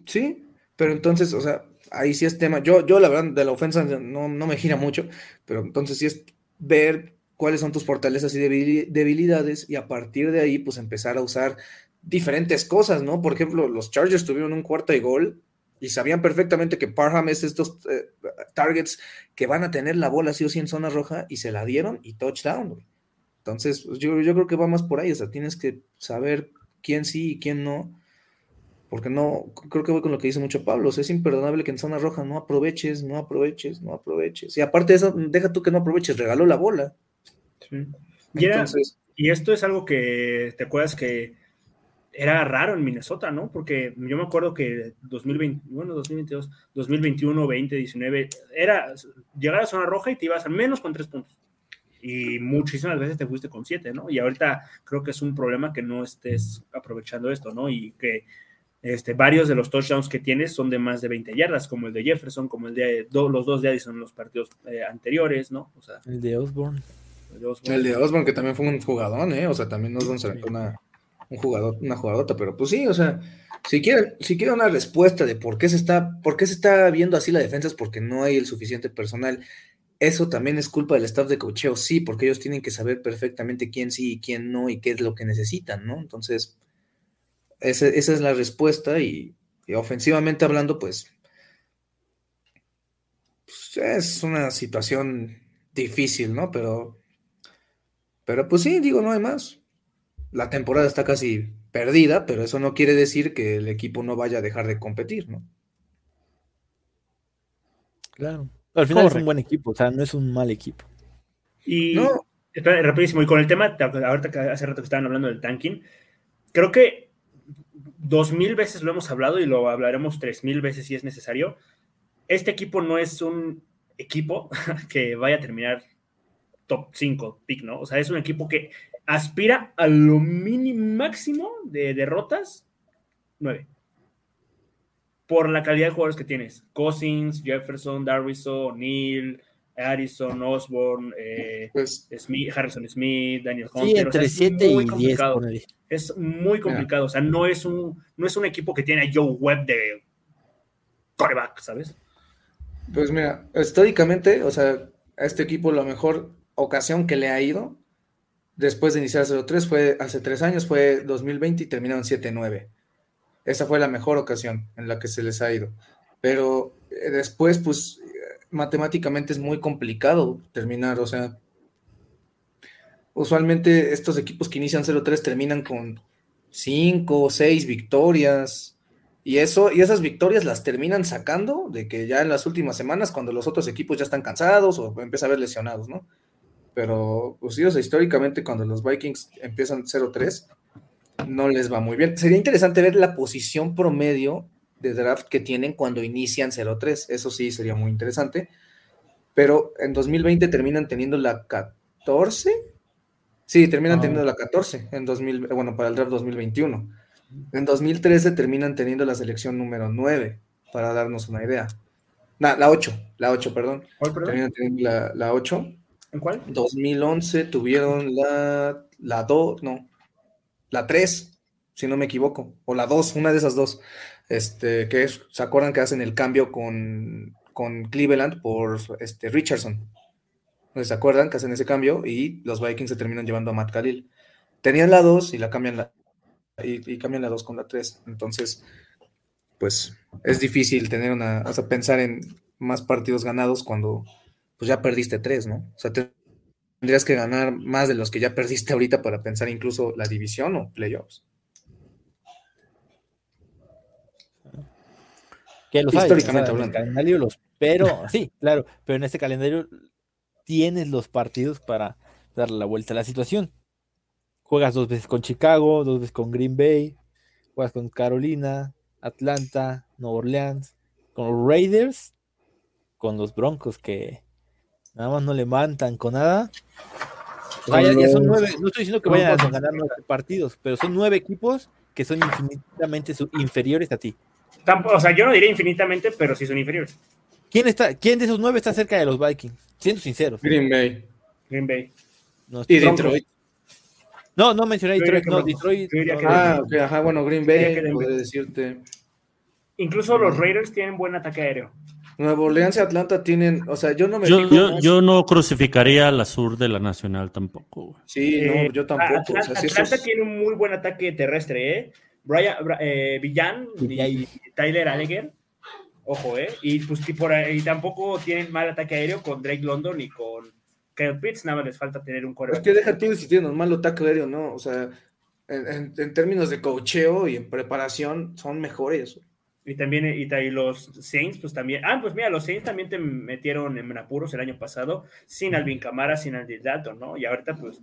sí, pero entonces, o sea, ahí sí es tema. Yo, yo la verdad, de la ofensa no, no me gira mucho, pero entonces sí es ver cuáles son tus fortalezas y debili- debilidades y a partir de ahí, pues empezar a usar diferentes cosas, ¿no? Por ejemplo, los Chargers tuvieron un cuarto y gol y sabían perfectamente que Parham es estos eh, targets que van a tener la bola sí o sí en zona roja y se la dieron y touchdown, güey. Entonces, pues, yo, yo creo que va más por ahí, o sea, tienes que saber quién sí y quién no, porque no, creo que voy con lo que dice mucho Pablo, o sea, es imperdonable que en zona roja no aproveches, no aproveches, no aproveches. Y aparte de eso, deja tú que no aproveches, regaló la bola. Y esto es algo que te acuerdas que era raro en Minnesota, ¿no? Porque yo me acuerdo que 2020, bueno, 2022, 2021, 20, 19, era llegar a zona roja y te ibas al menos con tres puntos. Y muchísimas veces te fuiste con siete, ¿no? Y ahorita creo que es un problema que no estés aprovechando esto, ¿no? Y que este, varios de los touchdowns que tienes son de más de 20 yardas, como el de Jefferson, como el de do- los dos de Addison en los partidos eh, anteriores, ¿no? O sea, El de Osborne. el de Osborne. que también fue un jugador, ¿eh? O sea, también Osborne se aventó una, un jugador, una jugadota, pero pues sí, o sea, si quieren, si quieren una respuesta de por qué se está, por qué se está viendo así la defensa es porque no hay el suficiente personal. Eso también es culpa del staff de cocheo, sí, porque ellos tienen que saber perfectamente quién sí y quién no y qué es lo que necesitan, ¿no? Entonces, esa, esa es la respuesta y, y ofensivamente hablando, pues, pues, es una situación difícil, ¿no? Pero, pero pues sí, digo, no hay más. La temporada está casi perdida, pero eso no quiere decir que el equipo no vaya a dejar de competir, ¿no? Claro. Al final es un buen equipo, o sea, no es un mal equipo. Y No. espera, rapidísimo, y con el tema, te- ahorita que hace rato que estaban hablando del tanking, creo que dos mil veces lo hemos hablado y lo hablaremos tres mil veces si es necesario. Este equipo no es un equipo que vaya a terminar top 5 pick, ¿no? O sea, es un equipo que aspira a lo mínimo máximo de derrotas, 9. Por la calidad de jugadores que tienes. Cousins, Jefferson, Darviso, Neil, Harrison, Osborne, eh, Pues Smith, Harrison Smith, Daniel Sí, Hunter. o sea, entre es 7 muy y 10. complicado. ponele. Es muy complicado. O sea, no es un, no es un equipo que tiene a Joe Webb de coreback, ¿sabes? Pues mira, históricamente, o sea, a este equipo la mejor ocasión que le ha ido después de iniciar 0-3 fue hace tres años, fue 2020 y terminaron 7-9. Esa fue la mejor ocasión en la que se les ha ido. Pero eh, después, pues, matemáticamente es muy complicado terminar, o sea, usualmente estos equipos que inician 0-3 terminan con 5 o 6 victorias. Y eso, y esas victorias las terminan sacando de que ya en las últimas semanas, cuando los otros equipos ya están cansados o empieza a haber lesionados, ¿no? Pero, pues sí, o sea, históricamente cuando los Vikings empiezan 0-3, no les va muy bien. Sería interesante ver la posición promedio de draft que tienen cuando inician 0-3. Eso sí sería muy interesante. Pero en 2020 terminan teniendo la 14. Sí, terminan Ah. teniendo la 14 en 2000, bueno, para el draft 2021. En 2013 terminan teniendo la selección número 9, para darnos una idea. Na- la 8, la 8, perdón. Terminan teniendo la, la 8. ¿En cuál? 2011 tuvieron la, la 2, no, la 3, si no me equivoco, o la 2, una de esas dos. Este, que es, ¿se acuerdan que hacen el cambio con, con Cleveland por este, Richardson? ¿No ¿Se acuerdan que hacen ese cambio? Y los Vikings se terminan llevando a Matt Khalil. Tenían la 2 y la cambian la y, y cambian la 2 con la 3. Entonces, pues es difícil tener una, o sea, pensar en más partidos ganados cuando pues ya perdiste 3, ¿no? O sea, te- tendrías que ganar más de los que ya perdiste ahorita para pensar incluso la división o playoffs. Que los hay, Históricamente o sea, en el hablando. calendario los, pero sí, claro, pero en este calendario tienes los partidos para darle la vuelta a la situación. Juegas dos veces con Chicago, dos veces con Green Bay, juegas con Carolina, Atlanta, Nueva Orleans, con los Raiders, con los Broncos que nada más no levantan con nada. Ya, ya son nueve, no estoy diciendo que vayan a ganar nueve partidos, pero son nueve equipos que son infinitamente inferiores a ti. Tampoco, o sea, yo no diría infinitamente, pero sí son inferiores. ¿Quién, está, ¿Quién de esos nueve está cerca de los Vikings? Siendo sinceros. Green Bay. Green Bay. No, Y Detroit. no, no mencioné Detroit. No. Detroit. No. Ah, ok, ajá, bueno, Green Bay, podría decirte. Incluso los Raiders tienen buen ataque aéreo. Nueva Orleans y Atlanta tienen, o sea, yo no me Yo, yo, no crucificaría a la sur de la Nacional tampoco. güey. Sí, Eh, no, yo tampoco. o Atlanta, sea, sí, Atlanta esos- tiene un muy buen ataque terrestre, ¿eh? Brian, eh, Villan y, Tyler Alleger. Ojo, ¿eh? Y, pues, y, por y tampoco tienen mal ataque aéreo con Drake London y con Kyle Pitts. Nada más les falta tener un Es coreback. que deja tú si tienen un malo ataque aéreo, ¿no? O sea, en, en- en términos de cocheo y en preparación son mejores. Y también y, los Saints, pues también. Ah, pues mira, los Saints también te metieron en apuros el año pasado, sin Alvin Kamara, sin Andy Dalton, ¿no? Y ahorita, pues,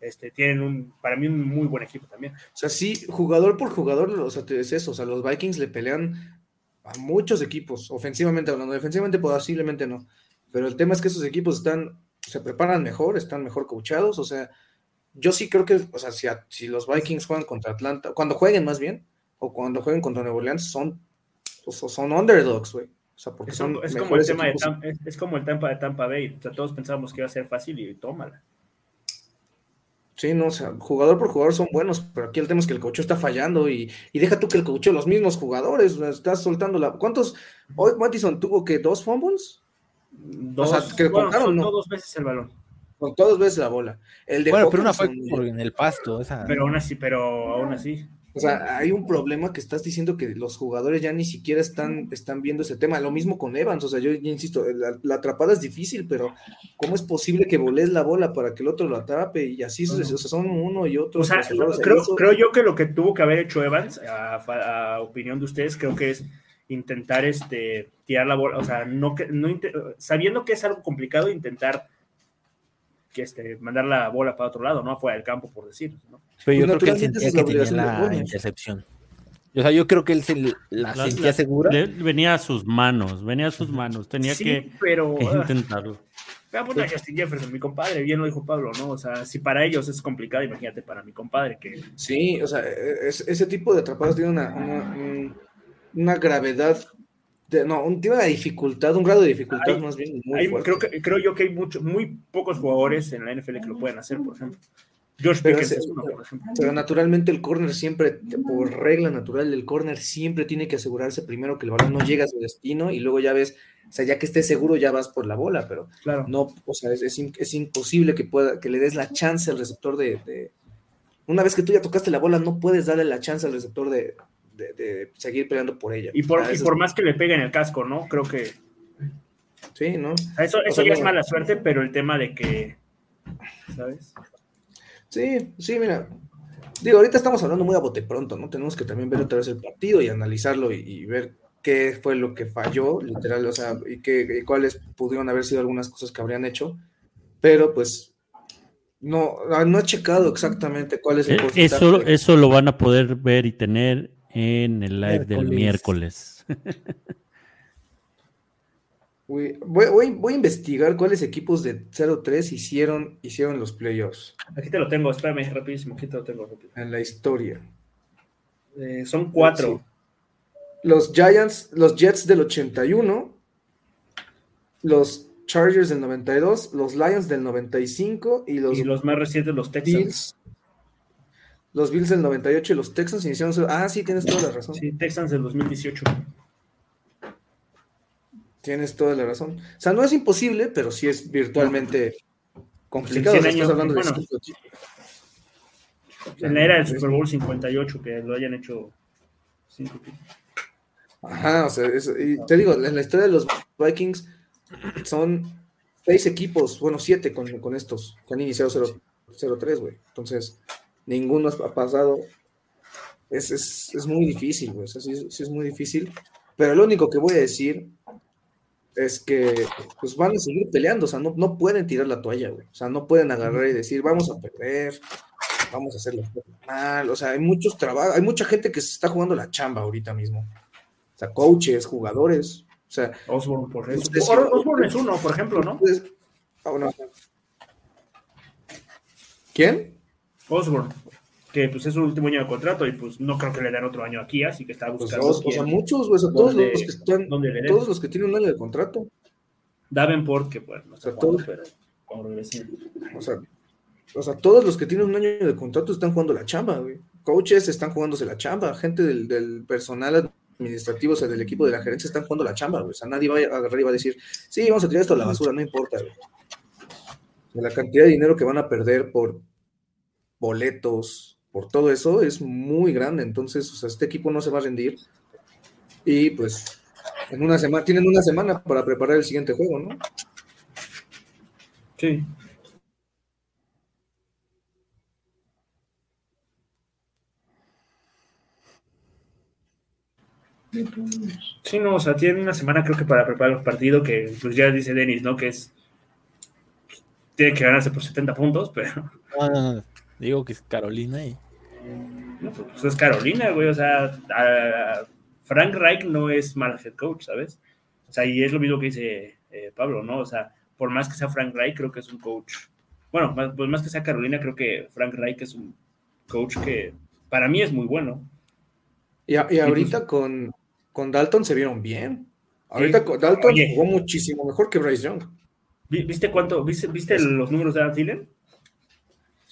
este, tienen un, para mí, un muy buen equipo también. O sea, sí, jugador por jugador, o sea, te- es eso. O sea, los Vikings le pelean a muchos equipos, ofensivamente hablando. Defensivamente posiblemente no. Pero el tema es que esos equipos están, se preparan mejor, están mejor coachados. O sea, yo sí creo que, o sea, si, si los Vikings juegan contra Atlanta, cuando jueguen más bien, o cuando jueguen contra Nueva Orleans, son, o sea, son underdogs, güey. O sea, porque Es, son como- es como el tema de. Tampa, es, es como el Tampa de Tampa Bay. O sea, todos pensábamos que iba a ser fácil y tómala. Sí, no, o sea, jugador por jugador son buenos, pero aquí el tema es que el coach está fallando y, y deja tú que el coach los mismos jugadores, estás soltando la. ¿Cuántos? Hoy Mattison tuvo que dos fumbles Dos, O sea, que bueno, contaron, ¿no? dos veces el balón. con todos veces la bola. El de Bueno, pero una fue en el pasto. Esa... Pero aún así, pero aún así. O sea, hay un problema que estás diciendo que los jugadores ya ni siquiera están, están viendo ese tema. Lo mismo con Evans, o sea, yo insisto, la, la atrapada es difícil, pero ¿cómo es posible que voles la bola para que el otro lo atrape? Y así, o sea, son uno y otro. O sea, creo, Eso- creo yo que lo que tuvo que haber hecho Evans, a, opinión de ustedes, creo que es intentar este tirar la bola, o sea, no que no sabiendo que es algo complicado, intentar que este mandar la bola para otro lado, no fuera del campo, por decir, ¿no? Pero yo Pues creo que él sentía que la tenía obligación de la intercepción. O sea, yo creo que él se la, La- sentía la- segura. le- venía a sus manos, venía a sus manos, tenía sí, que, pero que ah, intentarlo. vea, puta, Justin Jefferson, mi compadre, bien lo dijo Pablo, ¿no? O sea, si para ellos es complicado, imagínate para mi compadre que Sí, o sea, es- ese tipo de atrapadas tiene una, una, un- una gravedad, no, un- tiene una dificultad, un grado de dificultad Hay- más bien muy hay- fuerte. creo que creo yo que hay mucho, muy pocos jugadores en la NFL que lo pueden hacer, por ejemplo. George Pero Pickens es uno, por ejemplo. Pero naturalmente el corner siempre, por regla natural, el corner siempre tiene que asegurarse primero que el balón no llegue a su destino y luego ya ves, o sea, ya que estés seguro ya vas por la bola, pero Claro. no, o sea, es, es imposible que pueda, que le des la chance al receptor de, de- una vez que tú ya tocaste la bola, no puedes darle la chance al receptor de, de- de seguir peleando por ella. Y por, y por es- más que le peguen el casco, ¿no? Creo que Sí, ¿no? eso, eso sea, ya no- es mala suerte, pero el tema de que, ¿sabes? Sí, sí, mira. Digo, ahorita estamos hablando muy a bote pronto, ¿no? Tenemos que también ver otra vez el partido y analizarlo y, y ver qué fue lo que falló, literal, o sea, y, qué, y cuáles pudieron haber sido algunas cosas que habrían hecho. Pero pues no, ah, no he checado exactamente cuál es el Eh, porcentaje. Eso, eso lo van a poder ver y tener en el live del Miércoles. Voy, voy- a investigar cuáles equipos de 0-3 hicieron, hicieron los playoffs Aquí te lo tengo, espérame, rapidísimo, aquí te lo tengo. rápido. en la historia. Eh, son cuatro. Los Giants, los Jets del 81, los Chargers del 92, los Lions del 95 y los, y los más recientes, los Texans. Bills. Los Bills del 98 y los Texans iniciaron su... Ah, sí, tienes toda la razón. Sí, Texans del 2018. Tienes toda la razón. O sea, no es imposible, pero sí es virtualmente complicado. En O sea, 100 estás años, hablando de bueno. equipos. En la era del Super Bowl 58, que lo hayan hecho cinco. Ajá, o sea, es- y te digo, en la historia de los Vikings son seis equipos, bueno, siete con, con estos, que han iniciado 0 0-3, güey. Entonces, ninguno ha pasado. Es, es, es muy difícil, güey. o sea, sí, es- sí es muy difícil. Pero lo único que voy a decir es que pues van a seguir peleando, o sea, no, no pueden tirar la toalla, güey. O sea, no pueden agarrar y decir, vamos a perder, vamos a hacerlo mal. O sea, hay muchos trabajos, hay mucha gente que se está jugando la chamba ahorita mismo. O sea, coaches, jugadores. O sea, Osborne, por eso. Ustedes- Or- Osborne es uno, por ejemplo, ¿no? pues, bueno. ¿Quién? Osborne, que pues es su último año de contrato y pues no creo que le den otro año aquí, así que está Pues buscando. dos, o sea, muchos, güey, o sea, todos ¿Dónde- los que están, todos los que tienen un año de contrato. Davenport, que pues no O sea, todo- pero cuando regrese. O sea, o sea, todos los que tienen un año de contrato están jugando la chamba, güey. Coaches están jugándose la chamba, gente del, del personal administrativo, o sea, del equipo de la gerencia están jugando la chamba, güey. O sea, nadie va a agarrar y va a decir, sí, vamos a tirar esto a la basura, no importa, güey. La cantidad de dinero que van a perder por boletos, por todo eso, es muy grande. Entonces, o sea, este equipo no se va a rendir. Y pues, en una semana, tienen una semana para preparar el siguiente juego, ¿no? Sí. Sí, no, o sea, tienen una semana creo que para preparar los partidos, que pues ya dice Denis, ¿no? Que es... Tiene que ganarse por 70 puntos, pero... No, no, no. Digo que es Carolina y. No, pues es Carolina, güey, o sea, a- Frank Reich no es mal head coach, ¿sabes? O sea, y es lo mismo que dice eh, Pablo, ¿no? O sea, por más que sea Frank Reich, creo que es un coach. Bueno, más, pues más que sea Carolina, creo que Frank Reich es un coach que para mí es muy bueno. Y, a- y ahorita con, con Dalton se vieron bien. Ahorita Sí. con Dalton Oye. jugó muchísimo mejor que Bryce Young. Vi- ¿Viste cuánto? ¿Viste, viste los números de Adam Thielen?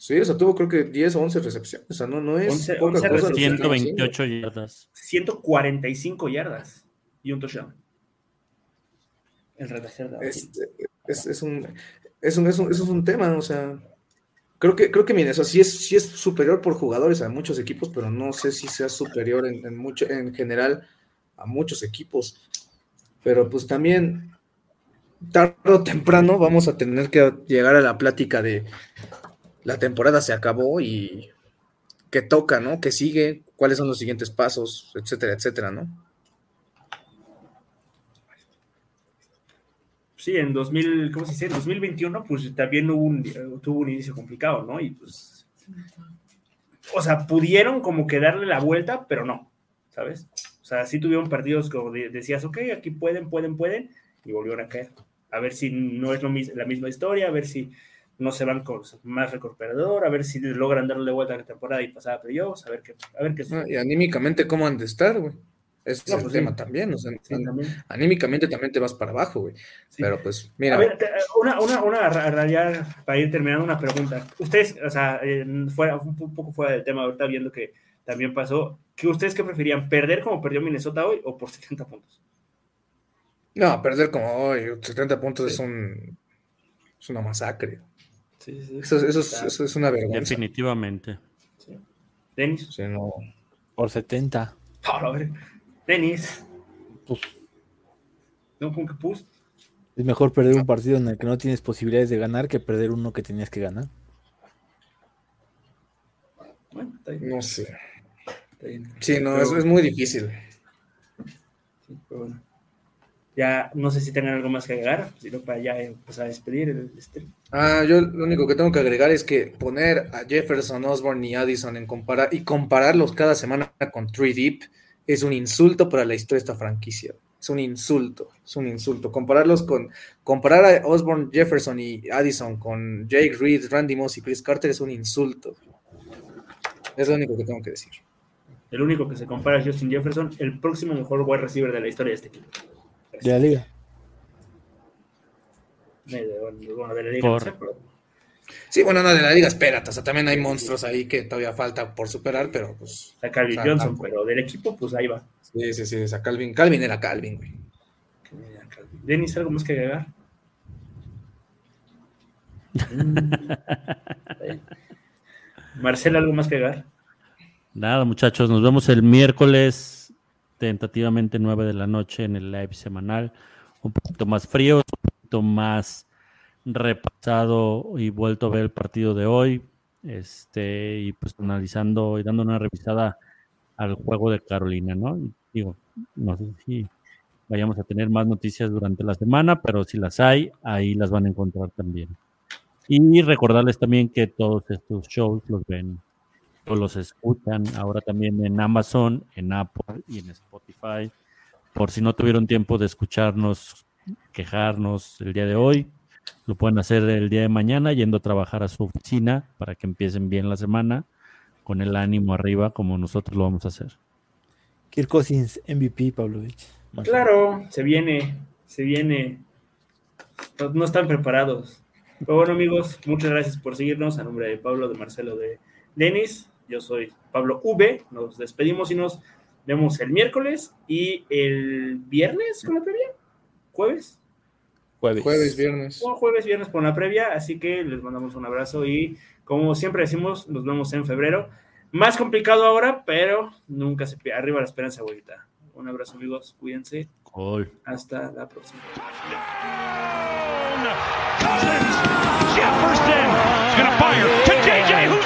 Sí, o sea, tuvo creo que 10 o 11 recepciones. O sea, no, no es 11 poca 11 cosa. lo que está haciendo. 128 yardas. 145 yardas y un touchdown. El redactor de Es, es, es un, es, un, es, un, eso es un tema, o sea, creo que, creo que Minnesota sí es, sí es superior por jugadores a muchos equipos, pero no sé si sea superior en, en mucho, en general a muchos equipos. Pero pues también, tarde o temprano, vamos a tener que llegar a la plática de la temporada se acabó y qué toca, ¿no? ¿Qué sigue? ¿Cuáles son los siguientes pasos? Etcétera, etcétera, ¿no? Sí, en 2000, ¿cómo se dice? En 2021, pues también hubo un, tuvo un inicio complicado, ¿no? Y pues, o sea, pudieron como que darle la vuelta, pero no, ¿sabes? O sea, sí tuvieron partidos como de- decías, ok, aquí pueden, pueden, pueden, y volvieron a caer. A ver si no es la misma historia, a ver si no se van con más récord perdedor, a ver si logran darle vuelta a la temporada y pasar a playoffs, a ver qué, a ver qué Ah. Y anímicamente, ¿cómo han de estar, güey? No, es el pues, tema sí. también, o sea, Sí, también. anímicamente también te vas para abajo, güey. Sí. Pero pues, mira, A ver, una, una, una, ya para ir terminando, una pregunta. Ustedes, o sea, fuera, un po- poco fuera del tema, ahorita viendo que también pasó, ¿que ustedes qué preferían? ¿Perder como perdió Minnesota hoy o por 70 puntos? no, perder como hoy, 70 puntos es un es una masacre. Sí, sí, sí. Eso, eso es, eso es una vergüenza. Definitivamente. Sí. Denis. O sea, no- Por 70. Ah, a ver. Denis. Pues, ¿No? ¿Con qué pus? es mejor perder un partido en el que no tienes posibilidades de ganar que perder uno que tenías que ganar. Bueno, está bien. no sé. Está bien. Sí, no, Pero- es, es muy difícil. Sí, pero bueno. Ya no sé si tengan algo más que agregar, sino para ya empezar a despedir el stream. Ah, yo lo único que tengo que agregar es que poner a Jefferson, Osborne y Addison en y compararlos cada semana con 3 Deep es un insulto para la historia de esta franquicia. Es un insulto, es un insulto. Compararlos con comparar a Osborne, Jefferson y Addison con Jake Reed, Randy Moss y Chris Carter es un insulto. Es lo único que tengo que decir. El único que se compara es Justin Jefferson, el próximo mejor wide receiver de la historia de este equipo. De la liga. Bueno, de la liga, no Por- sé, pero- Sí, bueno, no de la liga, espérate. O sea, también hay monstruos ahí que todavía falta por superar, pero pues. a Calvin O sea, Johnson, tampoco. pero del equipo, pues ahí va. Sí, sí, sí. O sea, Calvin, Calvin era Calvin, güey. Denis, ¿algo más que agregar? Mm, está bien. Marcel, ¿algo más que agregar? Nada, muchachos, nos vemos el miércoles, tentativamente 9 de la noche en el live semanal. Un poquito más frío, un poquito más repasado y vuelto a ver el partido de hoy. Este, y pues analizando y dando una revisada al juego de Carolina, ¿no? Digo, no sé si vayamos a tener más noticias durante la semana, pero si las hay, ahí las van a encontrar también. Y recordarles también que todos estos shows los ven o los escuchan ahora también en Amazon, en Apple y en Spotify. Por si no tuvieron tiempo de escucharnos, quejarnos el día de hoy, lo pueden hacer el día de mañana yendo a trabajar a su oficina para que empiecen bien la semana con el ánimo arriba como nosotros lo vamos a hacer. Kirk Cousins, MVP, Pavlovich. Claro, se viene, se viene. No, no están preparados. Pero bueno, amigos, muchas gracias por seguirnos. A nombre de Pablo, de Marcelo, de Denis, yo soy Pablo V. Nos despedimos y nos vemos el miércoles y el viernes con la previa. ¿Jueves? Jueves. Jueves, viernes. O jueves, viernes con la previa. Así que les mandamos un abrazo y como siempre decimos, nos vemos en febrero. Más complicado ahora, pero nunca se pierde. Arriba la esperanza, abuelita. Un abrazo, amigos. Cuídense. Hasta la próxima. Jefferson. Fire